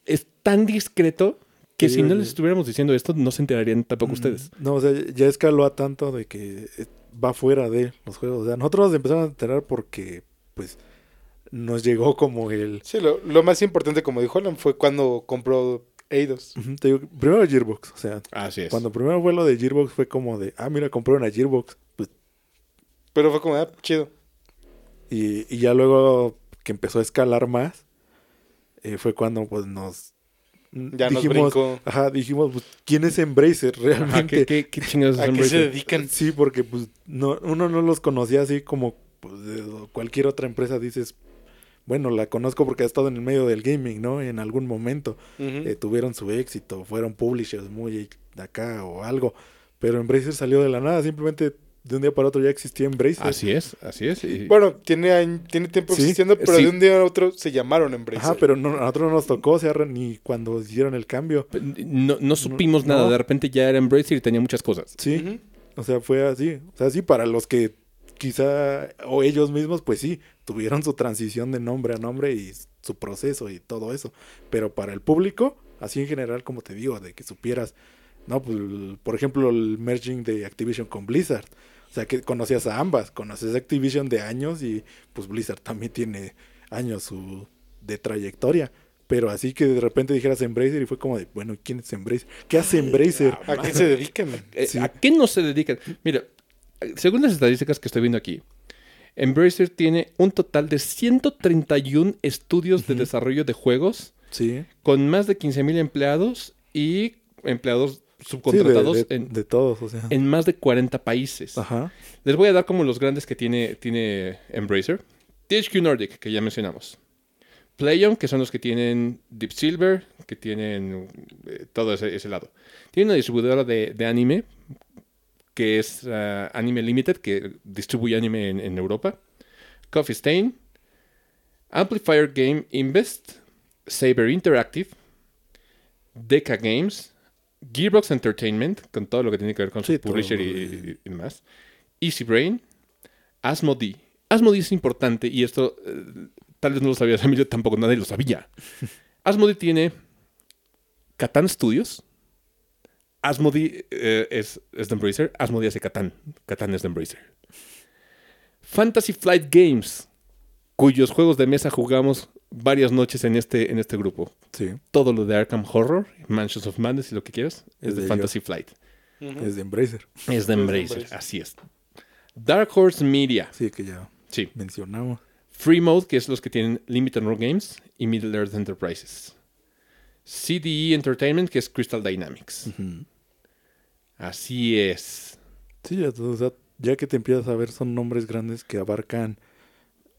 es tan discreto que Sí, si no les estuviéramos diciendo esto, no se enterarían tampoco ustedes. No, o sea, ya escaló a tanto de que eh, va fuera de los juegos. O sea, nosotros nos empezamos a enterar porque, pues, nos llegó como el... Sí, lo, lo más importante, como dijo Alan, fue cuando compró Eidos. Te digo, primero Gearbox, o sea, Así es. cuando primero fue lo de Gearbox fue como de, ah, mira, compré una Gearbox. Pues, Pero fue como, ah, chido. y, y ya luego que empezó a escalar más, eh, fue cuando pues nos... Ya nos dijimos, brincó. Ajá, dijimos, pues, ¿quién es Embracer Ajá, realmente? ¿qué, qué, qué chingados ¿A qué se Embracer? dedican? Sí, porque pues no, uno no los conocía así como pues, de cualquier otra empresa dices, bueno, la conozco porque ha estado en el medio del gaming, ¿no? En algún momento eh, tuvieron su éxito, fueron publishers muy de acá o algo, pero Embracer salió de la nada, simplemente de un día para otro ya existía Embracer. Así es, así es. y- Bueno, tiene, tiene tiempo Sí, existiendo, pero sí. de un día a otro se llamaron Embracer. Ajá, pero no, a nosotros no nos tocó, o sea, ni cuando hicieron el cambio. no, no supimos no. nada. De repente ya era Embracer y tenía muchas cosas. Sí, o sea, fue así. O sea, sí, para los que quizá, o ellos mismos, pues sí, tuvieron su transición de nombre a nombre y su proceso y todo eso. Pero para el público, así en general, como te digo, de que supieras, no, pues, por ejemplo, el merging de Activision con Blizzard. O sea, que conocías a ambas, conoces a Activision de años y pues Blizzard también tiene años su, de trayectoria. Pero así que de repente dijeras Embracer y fue como de, bueno, ¿quién es Embracer? ¿Qué hace Embracer? ¿A qué se dedican? Eh, Sí. ¿A qué no se dedican? Mira, según las estadísticas que estoy viendo aquí, Embracer tiene un total de 131 estudios de Ujú. desarrollo de juegos Sí. con más de 15.000 empleados y empleados Sí, de, subcontratados de- en, de todos, o sea. en más de 40 países. Ajá. Les voy a dar como los grandes que tiene, tiene Embracer. THQ Nordic, que ya mencionamos. PlayOn, que son los que tienen Deep Silver, que tienen eh, todo ese, ese lado. Tiene una distribuidora de, de anime, que es ah, Anime Limited, que distribuye anime en, en Europa. Coffee Stain. Amplifier Game Invest. Saber Interactive. Deca Games. Gearbox Entertainment, con todo lo que tiene que ver con Sí, su publisher y, de- y- y más. Easy Brain, Asmodee. Asmodee es importante y esto eh, tal vez no lo sabías, Emilio tampoco, nadie lo sabía. Asmodee tiene Catan Studios. Asmodee eh, es, es de Embracer. Asmodee hace Catan. Catan es de Embracer. Fantasy Flight Games, cuyos juegos de mesa jugamos varias noches en este, en este grupo. Sí, Todo lo de Arkham Horror, Mansions of Madness y lo que quieras, es, Es de, de Fantasy Flight. es de Embracer. Es de Embracer, Embracer. así es. Dark Horse Media, Sí, que ya sí. mencionamos. Free Mode, que es los que tienen Limited Run Games y Middle Earth Enterprises. CDE Entertainment, que es Crystal Dynamics. Así es. Sí, ya, o sea, ya que te empiezas a ver, son nombres grandes que abarcan.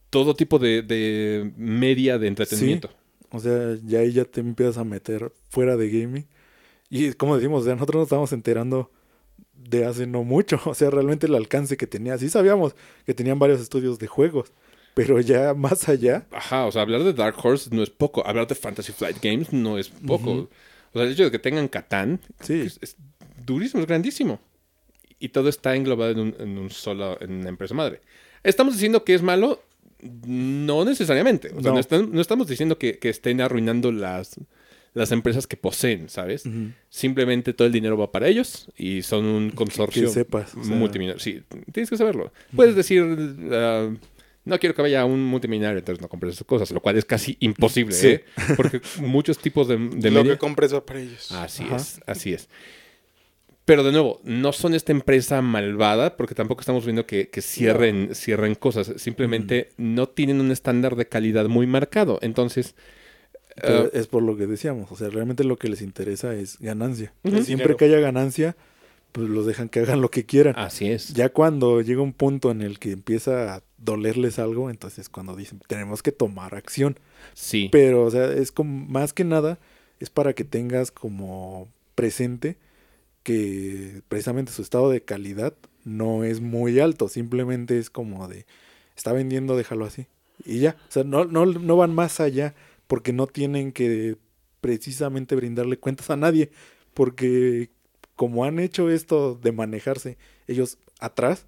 Todo tipo de, de media de entretenimiento. O sea, ya ahí ya te empiezas a meter fuera de gaming. Y como decimos, o sea, nosotros nos estamos enterando de hace no mucho. O sea, realmente el alcance que tenía. Sí sabíamos que tenían varios estudios de juegos. Pero ya más allá. Ajá, o sea, hablar de Dark Horse no es poco. Hablar de Fantasy Flight Games no es poco. O sea, el hecho de que tengan Catán Sí. es, es durísimo, es grandísimo. Y todo está englobado en un, en un solo, en una empresa madre. ¿Estamos diciendo que es malo? No necesariamente. O sea, no, No. están- no estamos diciendo que, que estén arruinando las, las empresas que poseen, ¿sabes? Simplemente todo el dinero va para ellos y son un consorcio que sepas, o sea- multimillonario. Sí, tienes que saberlo. Puedes decir, ah, no quiero que vaya a un multimillonario, entonces no compres esas cosas, lo cual es casi imposible, Sí. ¿eh? Porque muchos tipos de, de lo media- que compres va para ellos. Así Ajá. es, así es. Pero de nuevo, no son esta empresa malvada, porque tampoco estamos viendo que, que cierren, cierren cosas. Simplemente no tienen un estándar de calidad muy marcado. Entonces, ah, es por lo que decíamos. O sea, realmente lo que les interesa es ganancia. Siempre que haya ganancia, pues los dejan que hagan lo que quieran. así es. Ya cuando llega un punto en el que empieza a dolerles algo, entonces cuando dicen, tenemos que tomar acción. Sí. Pero, o sea, es como, más que nada, es para que tengas como presente que precisamente su estado de calidad no es muy alto, simplemente es como de, está vendiendo, déjalo así. Y ya, o sea, no, no, no van más allá porque no tienen que precisamente brindarle cuentas a nadie, porque como han hecho esto de manejarse ellos atrás,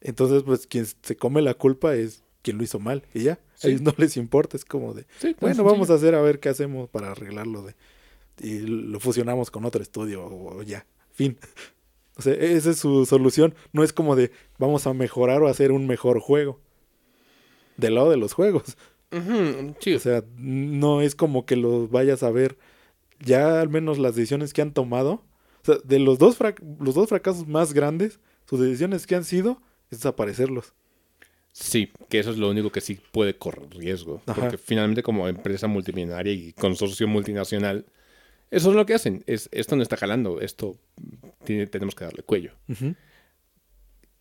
entonces pues quien se come la culpa es quien lo hizo mal y ya, Sí. a ellos no les importa, es como de, Sí, bueno, vamos a hacer a ver qué hacemos para arreglarlo de y lo fusionamos con otro estudio o, o ya, fin. O sea, esa es su solución. No es como de vamos a mejorar o hacer un mejor juego. Del lado de los juegos. Sí. O sea, no es como que los vayas a ver. Ya al menos las decisiones que han tomado. O sea, de los dos, los dos fracasos más grandes, sus decisiones que han sido es desaparecerlos. Sí, que eso es lo único que sí puede correr riesgo. Ajá. Porque finalmente como empresa multimillonaria y consorcio multinacional, eso es lo que hacen. Es, esto no está jalando, esto tiene- tenemos que darle cuello.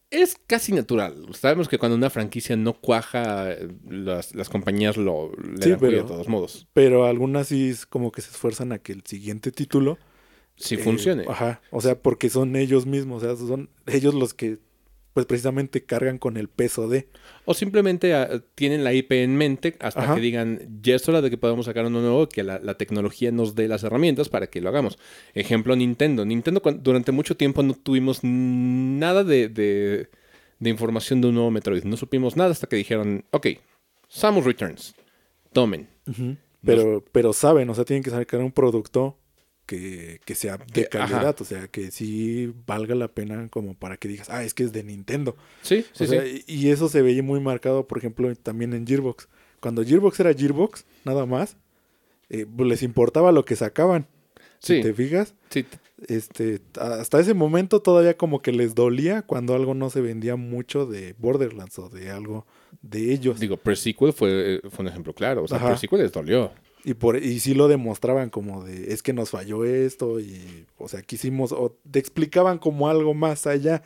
Es casi natural. Sabemos que cuando una franquicia no cuaja, las, las compañías lo le Sí, dan cuello de todos modos. Pero algunas sí es como que se esfuerzan a que el siguiente título Si eh, funcione. Ajá, o sea, porque son ellos mismos, o sea, son ellos los que pues precisamente cargan con el peso de. O simplemente ah, tienen la IP en mente hasta Ajá. que digan, ya es hora de que podamos sacar uno nuevo, que la, la tecnología nos dé las herramientas para que lo hagamos. Ejemplo, Nintendo. Nintendo durante mucho tiempo no tuvimos nada de, de- de información de un nuevo Metroid. No supimos nada hasta que dijeron, ok, Samus Returns. Tomen. Pero, pero saben, o sea, tienen que sacar un producto que, que sea de calidad, ajá. o sea, que sí valga la pena como para que digas, ah, es que es de Nintendo. Sí, sí, o sea, sí. y eso se veía muy marcado, por ejemplo, también en Gearbox. Cuando Gearbox era Gearbox, nada más, eh, pues les importaba lo que sacaban. Sí, Si te fijas, sí. este, hasta ese momento todavía como que les dolía cuando algo no se vendía mucho de Borderlands o de algo de ellos. Digo, Pre-Sequel fue, fue un ejemplo claro. O sea, Ajá. Pre-Sequel les dolió. Y por y sí lo demostraban como de es que nos falló esto y o sea, quisimos o te explicaban como algo más allá.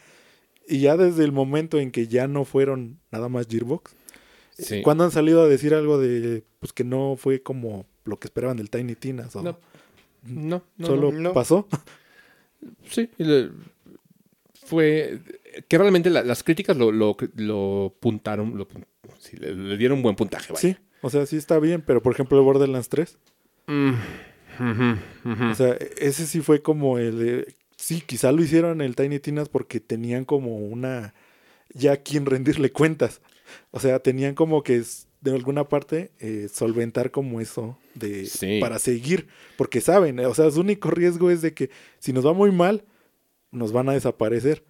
Y ya desde el momento en que ya no fueron nada más Gearbox, Sí. cuando han salido a decir algo de pues que no fue como lo que esperaban del Tiny Tinas o No. No, no, solo no. pasó. Sí, fue que realmente la- las críticas lo, lo, lo puntaron, lo pun- sí, le, le dieron un buen puntaje. vaya. Sí, o sea, sí está bien, pero por ejemplo Borderlands 3, Mm. O sea, ese sí fue como el... sí, quizá lo hicieron el Tiny Tinas porque tenían como una... Ya a quien rendirle cuentas. O sea, tenían como que de alguna parte eh, solventar como eso de Sí. para seguir. Porque saben, o sea, su único riesgo es de que si nos va muy mal, nos van a desaparecer.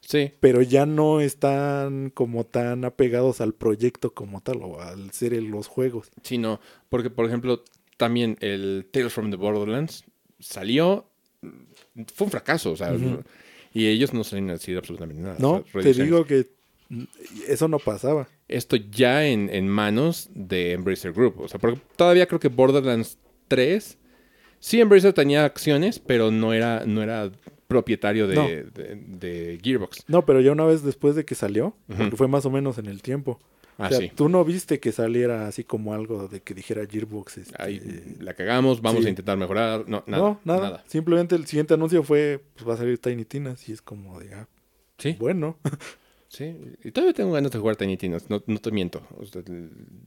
Sí. Pero ya no están como tan apegados al proyecto como tal o al ser los juegos. Sí, no. Porque, por ejemplo, también el Tales from the Borderlands salió. Fue un fracaso, o sea. Y ellos no salen a decir absolutamente nada. No, O sea, Red te digo que mm, eso no pasaba. Esto ya en, en manos de Embracer Group. O sea, porque todavía creo que Borderlands 3. Sí, Embracer tenía acciones, pero no era, no era propietario de, No. de- de Gearbox. No, pero ya una vez después de que salió, porque fue más o menos en el tiempo. Ah, o sea, sí. tú no viste que saliera así como algo de que dijera Gearbox. este, Ahí la cagamos, vamos sí. a intentar mejorar. No, nada. no, nada. nada. Simplemente el siguiente anuncio fue, pues va a salir Tiny Tinas y es como de, ah, Sí, bueno. sí. Y todavía tengo ganas de jugar Tiny Tinas, no, no te miento. O sea,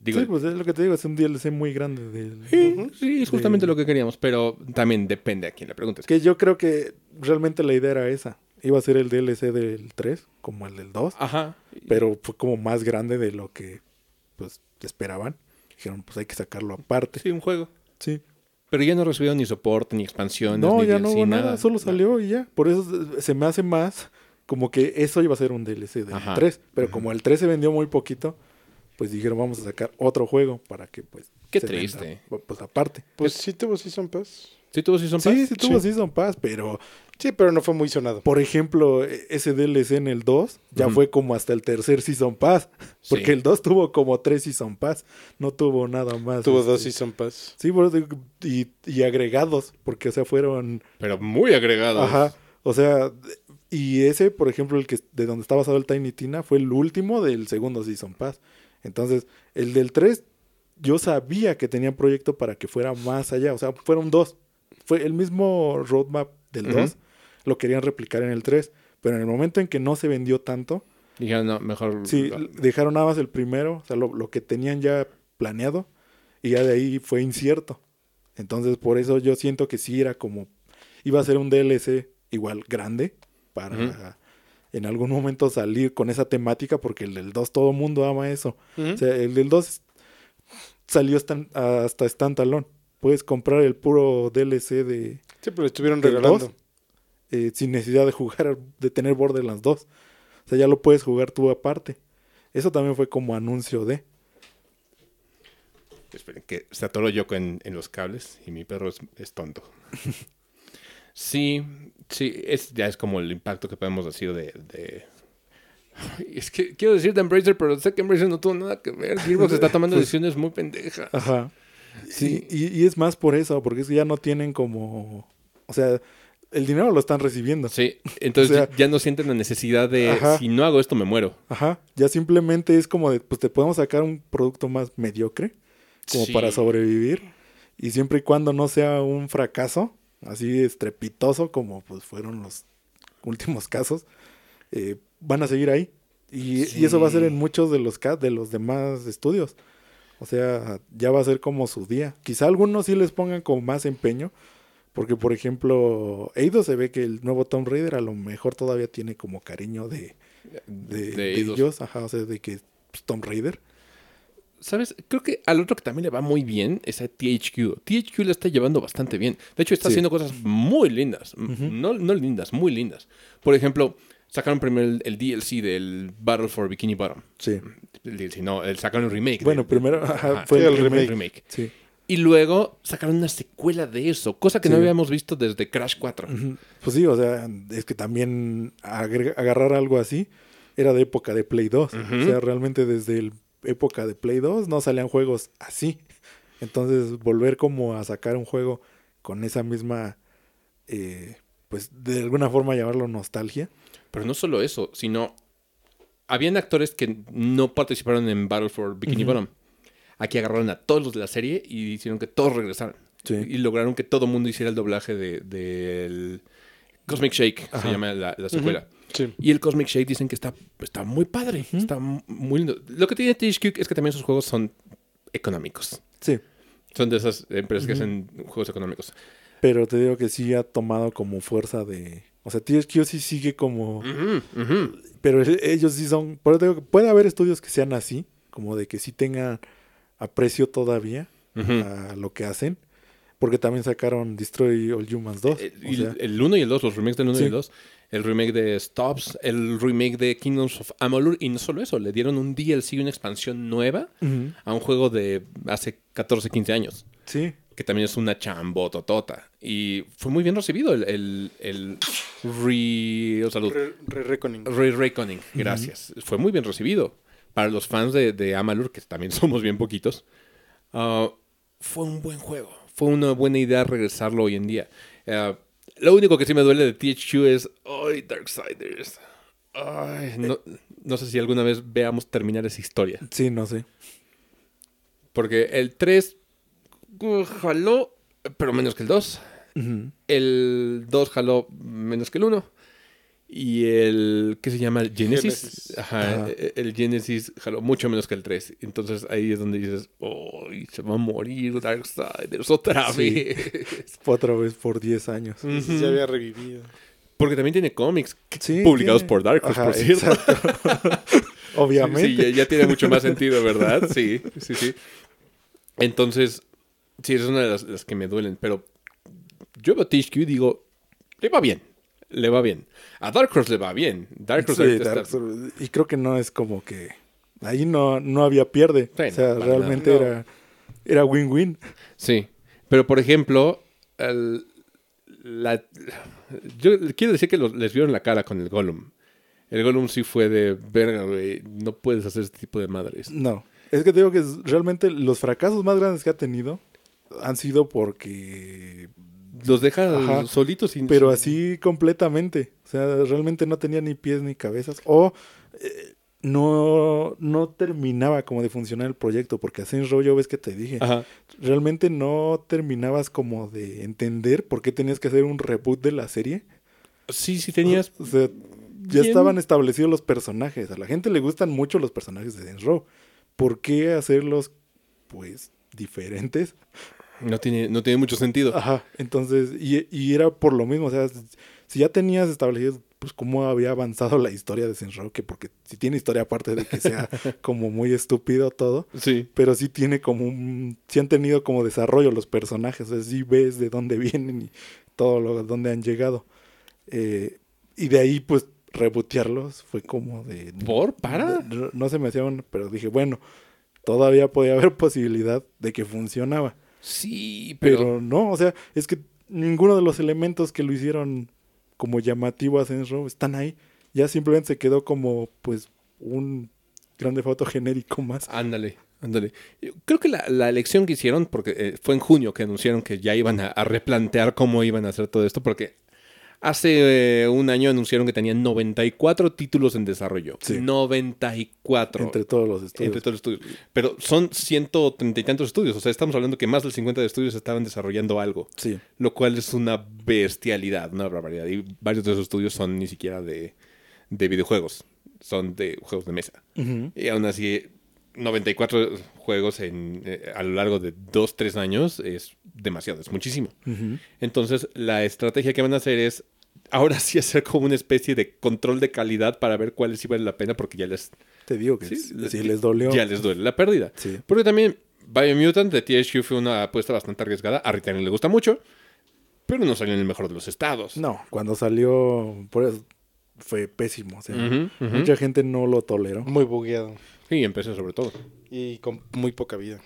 digo, sí, pues es lo que te digo, es un DLC muy grande. Del, Sí, sí, es justamente de- lo que queríamos, pero también depende a quién le preguntes. Que yo creo que realmente la idea era esa. Iba a ser el DLC del 3, como el del 2, Ajá. pero fue como más grande de lo que pues esperaban. Dijeron, pues hay que sacarlo aparte. Sí, un juego. Sí. Pero ya no recibieron ni soporte, ni expansiones, No, ni ya DLC, no hubo nada, nada. solo salió y ya. Por eso se me hace más como que eso iba a ser un DLC del Ajá. 3. Pero como el 3 se vendió muy poquito, pues dijeron vamos a sacar otro juego para que pues... Qué se venda, triste. pues aparte. Pues sí tuvo Season Pass. ¿Sí tuvo Season Sí, Pass? sí tuvo Sí. Season Pass, pero Sí, pero no fue muy sonado. por ejemplo, e- ese DLC en el 2 ya fue como hasta el tercer Season Pass. Porque Sí. el 2 tuvo como tres Season Pass. No tuvo nada más. Tuvo este, dos Season Pass. Sí, por eso digo, y, y agregados, porque o sea, fueron Pero muy agregado. Ajá. O sea, y ese, por ejemplo, el que de donde está basado el Tiny Tina, fue el último del segundo Season Pass. Entonces, el del 3, yo sabía que tenía proyecto para que fuera más allá. O sea, fueron dos. Fue el mismo roadmap del Ujú. 2. Lo querían replicar en el 3. Pero en el momento en que no se vendió tanto, Dijeron, no, mejor. sí, dejaron nada más el primero, o sea, lo, lo que tenían ya planeado, y ya de ahí fue incierto. Entonces, por eso yo siento que sí era como, iba a ser un DLC igual grande, para en algún momento salir con esa temática, porque el del 2 todo mundo ama eso. O sea, el del 2 salió hasta, hasta standalone. Puedes comprar el puro DLC de Sí, pero lo estuvieron ¿Del regalando. eh, sin necesidad de jugar, de tener Borderlands 2. O sea, ya lo puedes jugar tú aparte. Eso también fue como anuncio de. Esperen, que se atoró Yoko en, en los cables y mi perro es, es tonto. sí, sí, es, ya es como el impacto que podemos decir de, de- Es que quiero decir de Embracer, pero sé que Embracer no tuvo nada que ver. Gearbox está tomando Pues- decisiones muy pendejas. Ajá. Sí. Y, y- y es más por eso, porque es que ya no tienen como. O sea, el dinero lo están recibiendo. Sí, entonces O sea- ya- ya no sienten la necesidad de Ajá. si no hago esto me muero. Ajá. Ya simplemente es como de, pues te podemos sacar un producto más mediocre, como Sí. para sobrevivir. Y siempre y cuando no sea un fracaso, así estrepitoso como pues fueron los últimos casos, eh, van a seguir ahí. Y, y eso va a ser en muchos de los, de los demás estudios. O sea, ya va a ser como su día. Quizá algunos sí les pongan como más empeño. Porque, por ejemplo, Eidos se ve que el nuevo Tomb Raider a lo mejor todavía tiene como cariño de, de, De de Eidos. ellos. Ajá, o sea, de que pues, Tomb Raider. ¿Sabes? Creo que al otro que también le va muy bien es a THQ. THQ le está llevando bastante bien. De hecho, está Sí. haciendo cosas muy lindas. No, no lindas, muy lindas. Por ejemplo, sacaron primero el, el DLC del Battle for Bikini Bottom. Sí. El DLC, no, el, sacaron el remake. Bueno, primero ajá, fue el, el remake. remake. Sí. Y luego sacaron una secuela de eso, cosa que no habíamos visto desde Crash 4. Ujú. Pues sí, o sea, es que también agarrar algo así era de época de Play 2. Ujú. O sea, realmente desde el época de Play 2 no salían juegos así. Entonces, volver como a sacar un juego con esa misma, eh, pues de alguna forma llamarlo nostalgia. Pero no solo eso, sino habían actores que no participaron en Battle for Bikini. Bottom. Aquí agarraron a todos los de la serie y hicieron que todos regresaran. Sí. Y lograron que todo el mundo hiciera el doblaje de- del Cosmic Shake, Ajá. se llama la, la secuela. Sí. Y el Cosmic Shake dicen que está, está muy padre, está muy lindo. Lo que tiene THQ es que también sus juegos son económicos. Sí. Son de esas empresas que hacen juegos económicos. Pero te digo que sí ha tomado como fuerza de... O sea, THQ sí sigue como... Pero e- ellos sí son... Por eso te digo que puede haber estudios que sean así, como de que sí tengan aprecio todavía a lo que hacen. Porque también sacaron Destroy All Humans 2. Eh, o y sea, el 1 y el 2, los remakes del 1 y el 2. El remake de Stops, el remake de Kingdoms of Amalur. Y no solo eso, le dieron un DLC y una expansión nueva a un juego de hace 14, 15 años. sí. Que también es una chambototota. Y fue muy bien recibido el, el, el re... oh, salud. Re, Re- Reckoning. Re Reckoning, gracias. Fue muy bien recibido. Para los fans de, de Amalur, que también somos bien poquitos, ah, fue un buen juego. Fue una buena idea regresarlo hoy en día. Ah, lo único que sí me duele de THQ es, ¡ay, Darksiders! Ay, no, no sé si alguna vez veamos terminar esa historia. Sí, no sé. Porque el 3 uh, jaló, pero menos que el 2. Ujú. El 2 jaló menos que el 1. Y el, ¿qué se llama? El Genesis. Genesis. Ajá, Ajá. e- El Genesis jaló mucho menos que el 3. Entonces ahí es donde dices, oh, se va a morir Darksiders otra Sí. vez. Otra vez por 10 años. Sí, Ya había revivido. Porque también tiene cómics Sí, publicados tiene- por Dark Horse, Ajá, por cierto. Obviamente. Sí, ya, ya tiene mucho más sentido, ¿verdad? Sí, sí, sí. Entonces, sí, es una de las, las que me duelen. Pero yo veo a THQ y digo, le va bien. Le va bien. A Dark Horse le va bien. Dark Horse Sí, está-. Y creo que no es como que ahí no, no había pierde. Sí, o sea, no, realmente era era win-win. Sí. Pero, por ejemplo, el- la- yo quiero decir que los- les vieron la cara con el Gollum. El Gollum sí fue de, verga, güey, no puedes hacer este tipo de madres. No. Es que te digo que es- realmente los fracasos más grandes que ha tenido han sido porque Los deja Ajá. solitos sin... pero así completamente. O sea, realmente no tenía ni pies ni cabezas. O eh, no, no terminaba como de funcionar el proyecto. Porque así en rollo ves que te dije. Ajá. Realmente no terminabas como de entender por qué tenías que hacer un reboot de la serie. Sí, sí tenías... O sea, ya Bien. estaban establecidos los personajes. A la gente le gustan mucho los personajes de Saints Row. ¿Por qué hacerlos, pues, diferentes? No tiene, no tiene mucho sentido. Ajá. Entonces, y, y era por lo mismo. O sea, si ya tenías establecido, pues, cómo había avanzado la historia de Saints Row, que porque si tiene historia aparte de que sea como muy estúpido todo, Sí. pero sí tiene como un... Sí han tenido como desarrollo los personajes. O sea, sí ves de dónde vienen y todo lo dónde han llegado. Eh, y de ahí, pues, rebotearlos fue como de... ¿Por? ¿Para? No, no se me hacían, pero dije, bueno, todavía podía haber posibilidad de que funcionaba. Sí, Pero, pero... no, o sea, es que ninguno de los elementos que lo hicieron como llamativo a Saints Row están ahí. Ya simplemente se quedó como, pues, un grande foto genérico más. Ándale, ándale. Yo Creo que la, la elección que hicieron, porque eh, fue en junio que anunciaron que ya iban a, a replantear cómo iban a hacer todo esto, porque hace eh, un año anunciaron que tenían 94 títulos en desarrollo. Sí. 94. Entre todos los estudios. Entre todos los estudios. Pero son 130 y tantos estudios. O sea, estamos hablando que más del 50 de estudios estaban desarrollando algo. Sí. Lo cual es una bestialidad, una barbaridad. Y varios de esos estudios son ni siquiera de, de videojuegos. Son de juegos de mesa. Ujú. Y aún así, 94 juegos en, eh, a lo largo de 2, 3 años es demasiado, es muchísimo. Entonces, la estrategia que van a hacer es ahora sí hacer como una especie de control de calidad para ver cuáles sí valen la pena porque ya les, Te digo que Sí, sí, les- dolió. ya les duele la pérdida. Sí. Porque también Biomutant de THQ fue una apuesta bastante arriesgada. A Ritan le gusta mucho, pero no salió en el mejor de los estados. No, cuando salió, por eso fue pésimo. O sea, mucha gente no lo toleró. Muy bugueado. Sí, empecé sobre todo. Y con muy poca vida.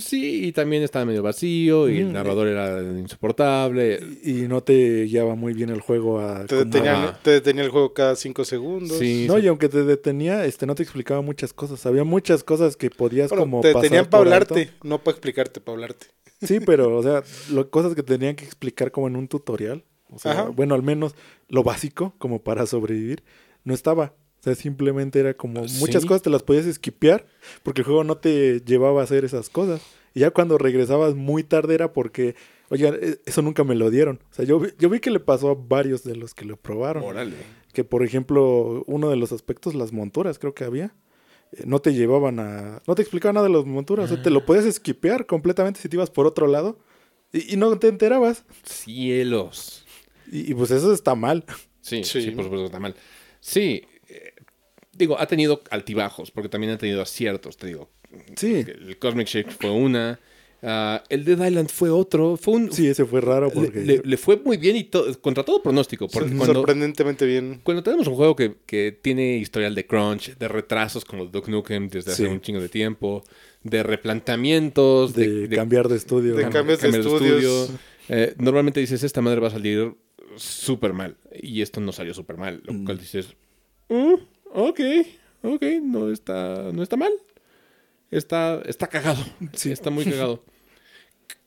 Sí, y también estaba medio vacío y el Mm, narrador era insoportable. Y no te guiaba muy bien el juego a... Te detenía, Ajá. te detenía el juego cada cinco segundos. Sí, No, sí. y aunque te detenía, este, no te explicaba muchas cosas. Había muchas cosas que podías Bueno, como te detenían para alto. hablarte, no para explicarte, para hablarte. Sí, pero, o sea, lo, cosas que tenían que explicar como en un tutorial. O sea, Ajá. bueno, al menos lo básico, como para sobrevivir, no estaba. O sea, simplemente era como Sí. muchas cosas te las podías esquipear porque el juego no te llevaba a hacer esas cosas. Y ya cuando regresabas muy tarde era porque, oigan, eh, eso nunca me lo dieron. O sea, yo, vi- yo vi que le pasó a varios de los que lo probaron. Órale. Que, por ejemplo, uno de los aspectos, las monturas, creo que había. eh, no te llevaban a... No te explicaban nada de las monturas. O sea, te lo podías esquipear completamente si te ibas por otro lado. Y, y no te enterabas. Cielos. Y, y pues eso está mal. Sí, Sí. sí, por supuesto está mal. Sí, digo, ha tenido altibajos, porque también ha tenido aciertos, te digo. Sí. El Cosmic Shake fue una. ah, el Dead Island fue otro. Fue un. Sí, ese fue raro porque... le- le fue muy bien y to- contra todo pronóstico. Porque cuando, Sorprendentemente bien. cuando tenemos un juego que, que tiene historial de crunch, de retrasos como Duke Nukem desde hace Sí. un chingo de tiempo, de replanteamientos, de, de, de cambiar de estudio. de cambios de cambiar estudios. Eh, normalmente dices, esta madre va a salir súper mal. Y esto no salió súper mal. Lo Mm. cual dices, "Mm, ok, ok, no está, no está mal. Está, está cagado. Sí, está muy cagado.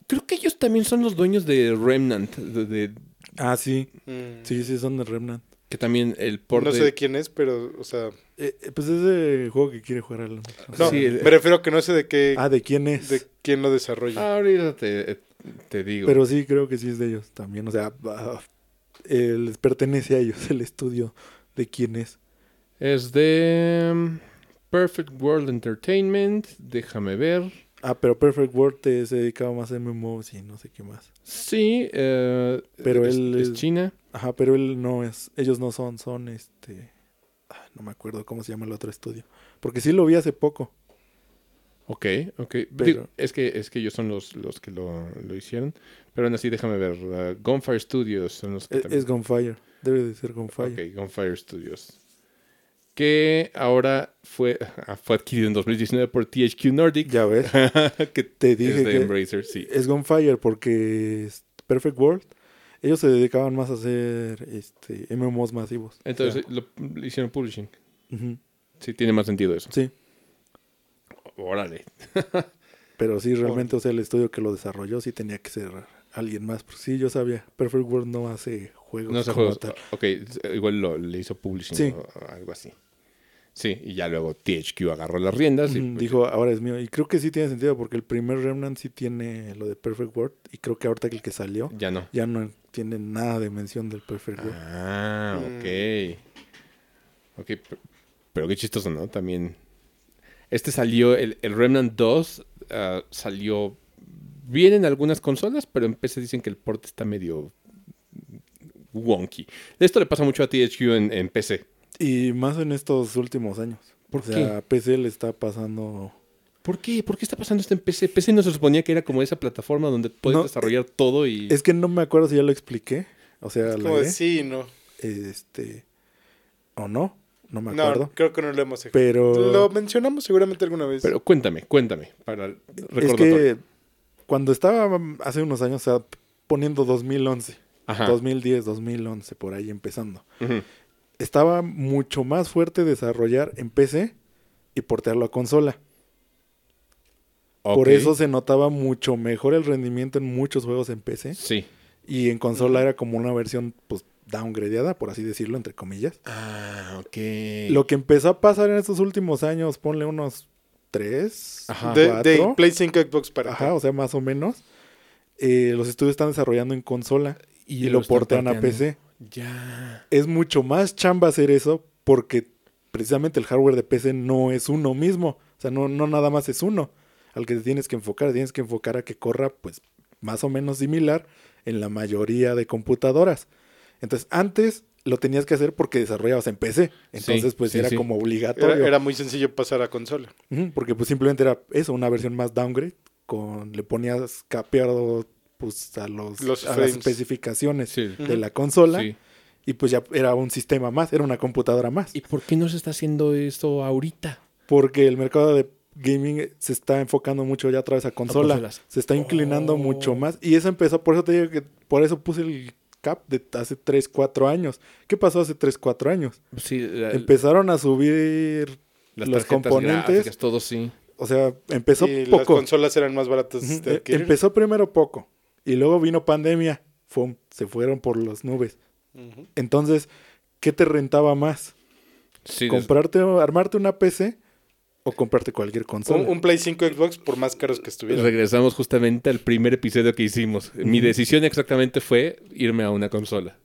Creo que ellos también son los dueños de Remnant. de- de- Ah, sí. Mm. Sí, sí, son de Remnant. que también el port No sé de quién es, pero, o sea... Eh, eh, pues es de juego que quiere jugar al... No, Sí, el- me refiero a que no sé de qué... Ah, ¿de quién es? de quién lo desarrolla. Ahorita te, te digo. Pero sí, creo que sí es de ellos también. O sea, ah, eh, les pertenece a ellos el estudio de quién es. Es de um, Perfect World Entertainment. Déjame ver. Ah, pero Perfect World te- se dedicaba más a MMOs y no sé qué más. Sí, eh, Pero es, él es es- China. Ajá, pero él no es, ellos no son, son este, ah, no me acuerdo cómo se llama el otro estudio. Porque sí lo vi hace poco. Ok, ok. Pero- Digo, es, que, es que ellos son los, los que lo, lo hicieron. Pero aún así, déjame ver. uh, Gunfire Studios son los que Es, también- es Gunfire, debe de ser Gunfire. Ok, Gunfire Studios. Que ahora fue, ah, fue adquirido en 2019 por THQ Nordic. Ya ves, que te es dije de que Embracer, sí. es Gunfire porque es Perfect World, ellos se dedicaban más a hacer este, MMOs masivos. Entonces O lo, lo hicieron publishing. Sí, tiene más sentido eso. sí, Órale. pero sí, realmente, o sea, el estudio que lo desarrolló sí tenía que ser alguien más. Porque sí, yo sabía, Perfect World no hace juegos. No como juegos. tal. Ok, igual lo, le hizo publishing Sí. o algo así. Sí, y ya luego THQ agarró las riendas y pues, Dijo, ahora es mío. Y creo que sí tiene sentido porque el primer Remnant sí tiene lo de Perfect World. Y creo que ahorita que el que salió ya no. ya no tiene nada de mención del Perfect World. Ah, ok. Ok, pe- pero qué chistoso, ¿no? También. Este salió, el, el Remnant 2 ah, salió bien en algunas consolas, pero en PC dicen que el port está medio wonky. Esto le pasa mucho a THQ en, en PC. Y más en estos últimos años. ¿Por o sea, PC le está pasando... ¿Por qué? ¿Por qué está pasando esto en PC? PC no se suponía que era como esa plataforma donde puedes No, desarrollar todo y... Es que no me acuerdo si ya lo expliqué. O sea, Es la como de sí, no. este... O no, no me No, acuerdo. creo que no lo hemos Pero... Lo mencionamos seguramente alguna vez. Pero cuéntame, cuéntame, para es que cuando estaba hace unos años, o sea, poniendo 2011, Ajá. 2010, 2011, por ahí empezando. Ujú. Estaba mucho más fuerte desarrollar en PC y portearlo a consola. Por eso se notaba mucho mejor el rendimiento en muchos juegos en PC. Sí. Y en consola era como una versión, pues, downgradeada, por así decirlo, entre comillas. Ah, ok. Lo que empezó a pasar en estos últimos años, ponle unos tres, Ajá. de, cuatro. de Play 5 Xbox para Ajá, acá. o sea, más o menos. eh, los estudios están desarrollando en consola y, lo lo portean a. PC. Ya. es mucho más chamba hacer eso porque precisamente el hardware de PC no es uno mismo. O sea, no, no nada más es uno al que te tienes que enfocar. Tienes que enfocar a que corra, pues, más o menos similar en la mayoría de computadoras. Entonces, antes lo tenías que hacer porque desarrollabas en PC. Entonces, Sí, pues, sí, era sí. como obligatorio. Era, era muy sencillo pasar a consola. Porque, pues, simplemente era eso, una versión más downgrade. Con, le ponías capeado, pues, a, los, Los a las especificaciones Sí. de la consola. Sí. Y pues ya era un sistema más, era una computadora más. ¿Y por qué no se está haciendo esto ahorita? Porque el mercado de gaming se está enfocando mucho ya otra vez a consola. consolas. se está inclinando Oh. mucho más. Y eso empezó, por eso te digo que por eso puse el cap de hace 3, 4 años. ¿Qué pasó hace 3, 4 años? Sí, la- Empezaron a subir las los componentes. gráficas, todo sí. O sea, empezó y las poco. consolas eran más baratas de adquirir. Empezó primero poco. Y luego vino pandemia. Fum, se fueron por las nubes. Entonces, ¿qué te rentaba más? Sí, des- ¿Comprarte, armarte una PC o comprarte cualquier consola? Un, un Play 5 Xbox por más caros que estuvieran. regresamos justamente al primer episodio que hicimos. Mi decisión exactamente fue irme a una consola.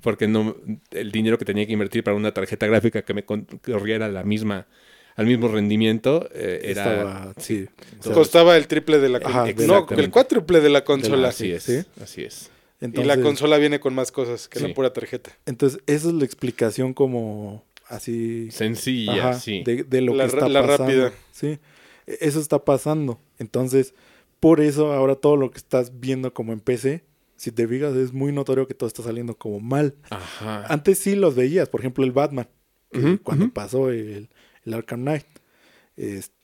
Porque no el dinero que tenía que invertir para una tarjeta gráfica que me corriera la misma al mismo rendimiento, eh, era... Estaba, sí. Costaba el triple de la Ajá, consola. No, el cuádruple de la consola. Así es, ¿sí? así es. Y la consola viene con más cosas que Sí. la pura tarjeta. entonces, esa es la explicación como así Sencilla, Ajá, sí. de, de lo La que está la pasando. rápida. Sí, e- eso está pasando. Entonces, por eso ahora todo lo que estás viendo como en PC, si te fijas, es muy notorio que todo está saliendo como mal. Ajá. Antes sí los veías, por ejemplo, el Batman, que Ujú, cuando pasó el, el Arkham Knight.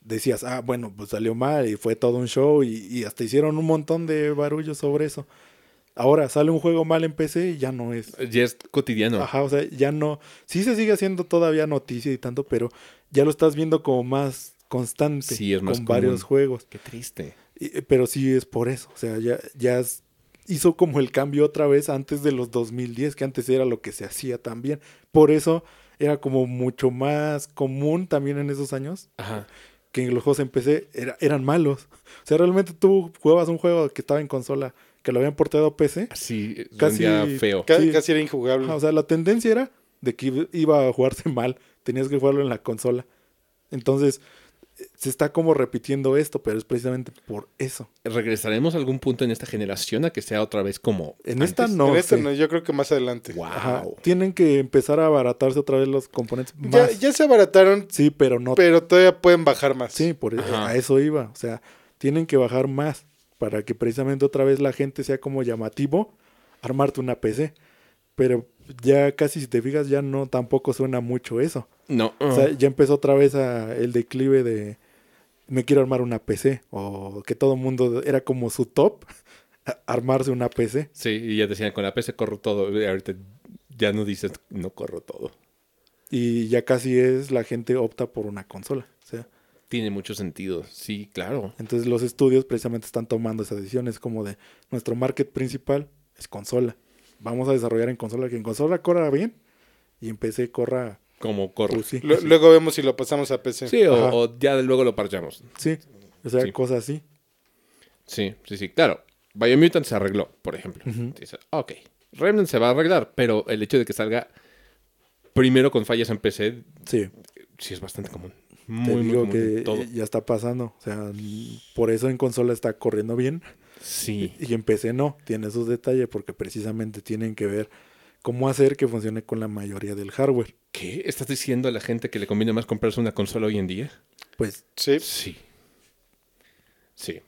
decías, ah, bueno, pues salió mal y fue todo un show y, y hasta hicieron un montón de barullo sobre eso. Ahora sale un juego mal en PC y ya no es. Ya es cotidiano. Ajá, o sea, ya no. Sí se sigue haciendo todavía noticia y tanto, pero ya lo estás viendo como más constante. Sí, es más con varios juegos. Qué triste. Y- pero sí es por eso. O sea, ya, ya es- hizo como el cambio otra vez antes de los 2010, que antes era lo que se hacía también. Por eso era como mucho más común también en esos años Ajá. que los juegos en PC era- eran malos. O sea, realmente tú jugabas un juego que estaba en consola, que lo habían portado a PC. Así, Casi- rendía feo. Ca- Sí. Casi era injugable. Ajá, o sea, la tendencia era de que iba- a jugarse mal, tenías que jugarlo en la consola. Entonces, eh, se está como repitiendo esto, pero es precisamente por eso. ¿Regresaremos a algún punto en esta generación a que sea otra vez como En esta no. En esta sé. no, yo creo que más adelante. Wow. Ajá, tienen que empezar a abaratarse otra vez los componentes Ya, más. ya se abarataron, Sí, pero no. pero todavía pueden bajar más. Sí, por Ajá. a eso iba. O sea, tienen que bajar más para que precisamente otra vez la gente sea como llamativo armarte una PC. Pero ya casi si te fijas ya no tampoco suena mucho eso. No. O sea, ya empezó otra vez a el declive de me quiero armar una PC o que todo el mundo era como su top armarse una PC. sí, y ya decían, con la PC corro todo. Y ahorita ya no dices, no corro todo. Y ya casi es la gente opta por una consola. O sea, Tiene mucho sentido. Sí, claro. entonces los estudios precisamente están tomando esas decisiones como de nuestro market principal es consola. Vamos a desarrollar en consola que en consola corra bien y en PC corra Como corro. pues, sí, Lu- Luego vemos si lo pasamos a PC. Sí, o, o ya luego lo parchamos. sí, o sea, Sí. cosas así. Sí, sí, sí. Claro. Biomutant se arregló, por ejemplo. Ujú. Dices, ok. Remnant se va a arreglar, pero el hecho de que salga primero con fallas en PC Sí, sí es bastante común. te Muy, muy digo común en que todo. ya está pasando, o sea, por eso en consola está corriendo bien. Sí. Y en PC no, tiene sus detalles porque precisamente tienen que ver cómo hacer que funcione con la mayoría del hardware. ¿Qué? ¿Estás diciendo a la gente que le conviene más comprarse una consola hoy en día? Pues Sí, Sí. Sí.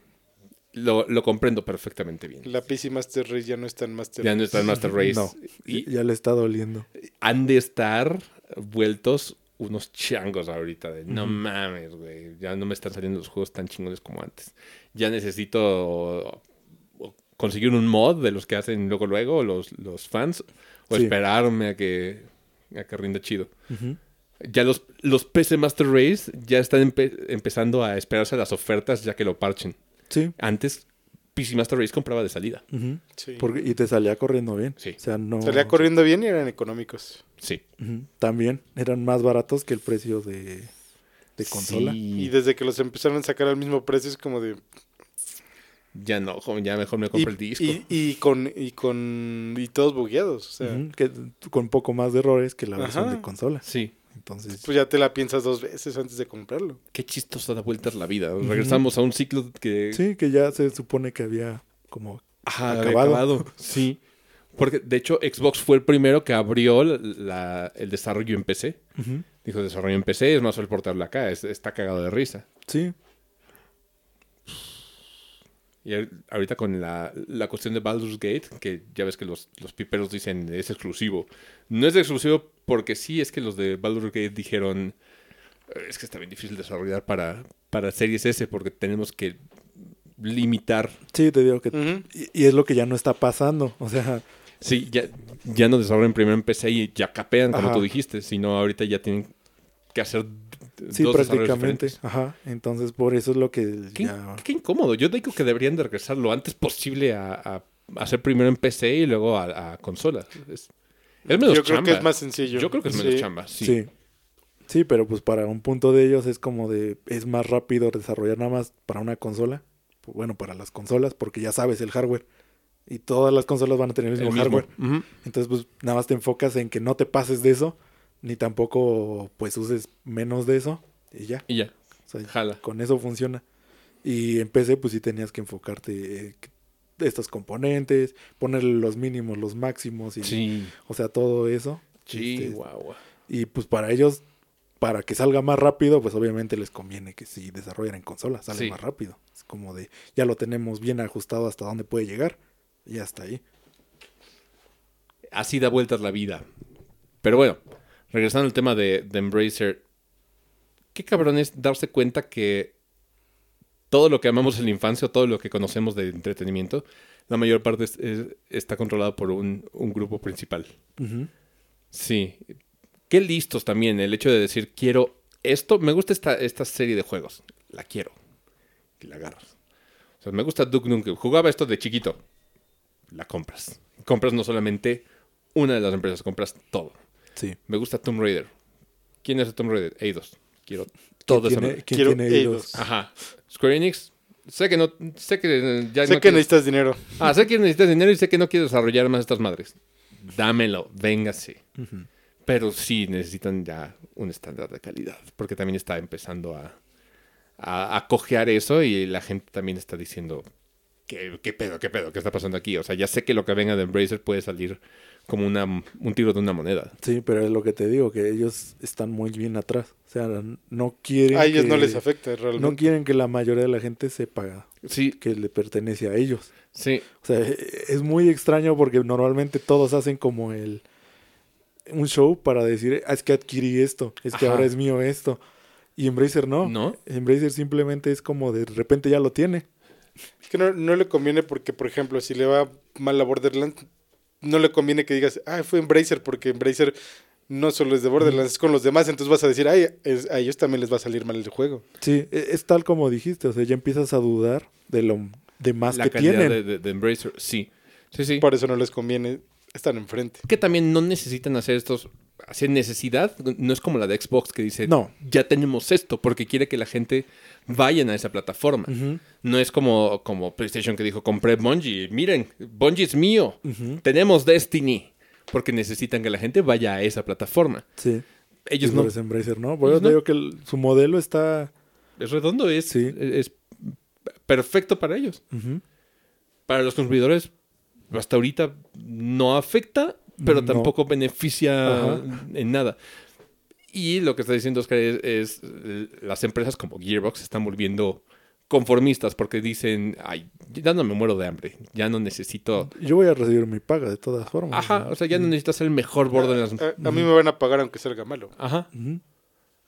Lo, lo comprendo perfectamente bien. la PC Master Race ya no está en Master Ya no está en Master Race. no, Y ya le está doliendo. han de estar vueltos unos changos ahorita. De, no mames, güey. Ya no me están saliendo los juegos tan chingones como antes. Ya necesito conseguir un mod de los que hacen luego luego los, los fans o Sí. esperarme a que, a que rinda chido. Ya los, los PC Master Race ya están empe- empezando a esperarse a las ofertas ya que lo parchen. Sí. Antes, PC Master Race compraba de salida. Sí. Porque- y te salía corriendo bien. Sí. O sea, no. Salía corriendo bien y eran económicos. Sí. También eran más baratos que el precio de, de consola. Sí. Y desde que los empezaron a sacar al mismo precio es como de... Ya no, joven, ya mejor me Y, compro el disco. y, y con, y con... Y todos bugueados. O sea, que, con poco más de errores que la versión Ajá. de consola. Sí. Entonces, pues ya te la piensas dos veces antes de comprarlo. Qué chistoso da vueltas la vida. Regresamos a un ciclo que... sí, que ya se supone que había como. Ajá, acabado. acabado. Sí. Porque, de hecho, Xbox fue el primero que abrió la- la- el desarrollo en PC. Dijo, desarrollo en PC, es más fácil portarlo acá. es- está cagado de risa. Sí, Y ahor- ahorita con la, la cuestión de Baldur's Gate, que ya ves que los, los piperos dicen es exclusivo. No es exclusivo porque sí, es que los de Baldur's Gate dijeron "Eh, es que está bien difícil desarrollar para, para Series S porque tenemos que limitar. sí, te digo que. Y, y es lo que ya no está pasando. O sea, Sí, ya, ya no desarrollan primero en PC y ya capean, como Ajá. tú dijiste, sino ahorita ya tienen que hacer sí, dos prácticamente. Ajá. Entonces, por eso es lo que Qué, ya. qué incómodo. Yo digo que deberían de regresar lo antes posible a, a hacer primero en PC y luego a, a consola. Es, es menos Yo creo chamba. que es más sencillo. Yo creo que es menos Sí. chamba, sí. Sí. sí. pero pues para un punto de ellos es como de. Es más rápido desarrollar nada más para una consola. Bueno, para las consolas, porque ya sabes el hardware. Y todas las consolas van a tener el El mismo, hardware. Entonces, pues nada más te enfocas en que no te pases de eso, ni tampoco pues uses menos de eso. y ya. Y ya, O sea, jala. con eso funciona. Y en PC, pues sí tenías que enfocarte eh, estos componentes, ponerle los mínimos, los máximos, y, Sí, o sea, todo eso. sí, Este, guau. Y pues para ellos, para que salga más rápido, pues obviamente les conviene que si desarrollan en consola, sale Sí. más rápido. Es como de, ya lo tenemos bien ajustado hasta dónde puede llegar, y hasta ahí. Así da vueltas la vida. Pero bueno, regresando al tema de, de Embracer, qué cabrón es darse cuenta que todo lo que amamos en la infancia o todo lo que conocemos de entretenimiento, la mayor parte es- es- está controlado por un, un grupo principal. Sí. Qué listos también el hecho de decir, quiero esto, me gusta esta, esta serie de juegos, la quiero. Y la agarras. O sea, me gusta Duke Nukem. Jugaba esto de chiquito. La compras. Compras no solamente una de las empresas, compras todo. Sí. Me gusta Tomb Raider. ¿Quién es Tomb Raider? Eidos. Quiero todo ¿Quién tiene, quién Quiero tiene Eidos. Ajá. Square Enix. Sé que no. Sé que ya sé no que quieres- necesitas dinero. Ah, sé que necesitas dinero y sé que no quieres desarrollar más estas madres. Dámelo, véngase. Pero sí necesitan ya un estándar de calidad, porque también está empezando a, a, a cojear eso y la gente también está diciendo, ¿qué, ¿qué pedo, qué pedo, qué está pasando aquí? O sea, ya sé que lo que venga de Embracer puede salir como una, un tiro de una moneda. Sí, pero es lo que te digo, que ellos están muy bien atrás. O sea, no quieren A ellos que- no les afecta realmente. No quieren que la mayoría de la gente sepa Sí, que le pertenece a ellos. sí, O sea, es muy extraño porque normalmente todos hacen como el un show para decir, "Ah, es que adquirí esto, es que Ajá. ahora es mío esto. Y Embracer no. ¿no? Embracer simplemente es como de repente ya lo tiene. Es que no, no le conviene porque, por ejemplo, si le va mal a Borderlands, no le conviene que digas, ah, fue Embracer, porque Embracer no solo es de Borderlands, es con los demás, entonces vas a decir, ay, es- a ellos también les va a salir mal el juego. Sí, e- es tal como dijiste, o sea, ya empiezas a dudar de lo de más La que tienen. de, de- de Embracer, sí. Sí, sí. Por eso no les conviene estar enfrente. que también no necesitan hacer estos hacer necesidad no es como la de Xbox que dice No. ya tenemos esto porque quiere que la gente vayan a esa plataforma no es como como PlayStation que dijo compré Bungie miren Bungie es mío tenemos Destiny porque necesitan que la gente vaya a esa plataforma Sí. ellos no Embracer no. Por Ellos no. que el- su modelo está. es redondo es, Sí. es perfecto para ellos para los consumidores hasta ahorita no afecta, pero No. tampoco beneficia Ajá. en nada. Y lo que está diciendo Oscar es, es, eh, las empresas como Gearbox se están volviendo conformistas porque dicen, ay, ya no me muero de hambre, ya no necesito... Yo voy a recibir mi paga de todas formas. Ajá, o sea, ya no necesitas ser el mejor Borderlands. A, a mí me van a pagar aunque salga malo. Ajá,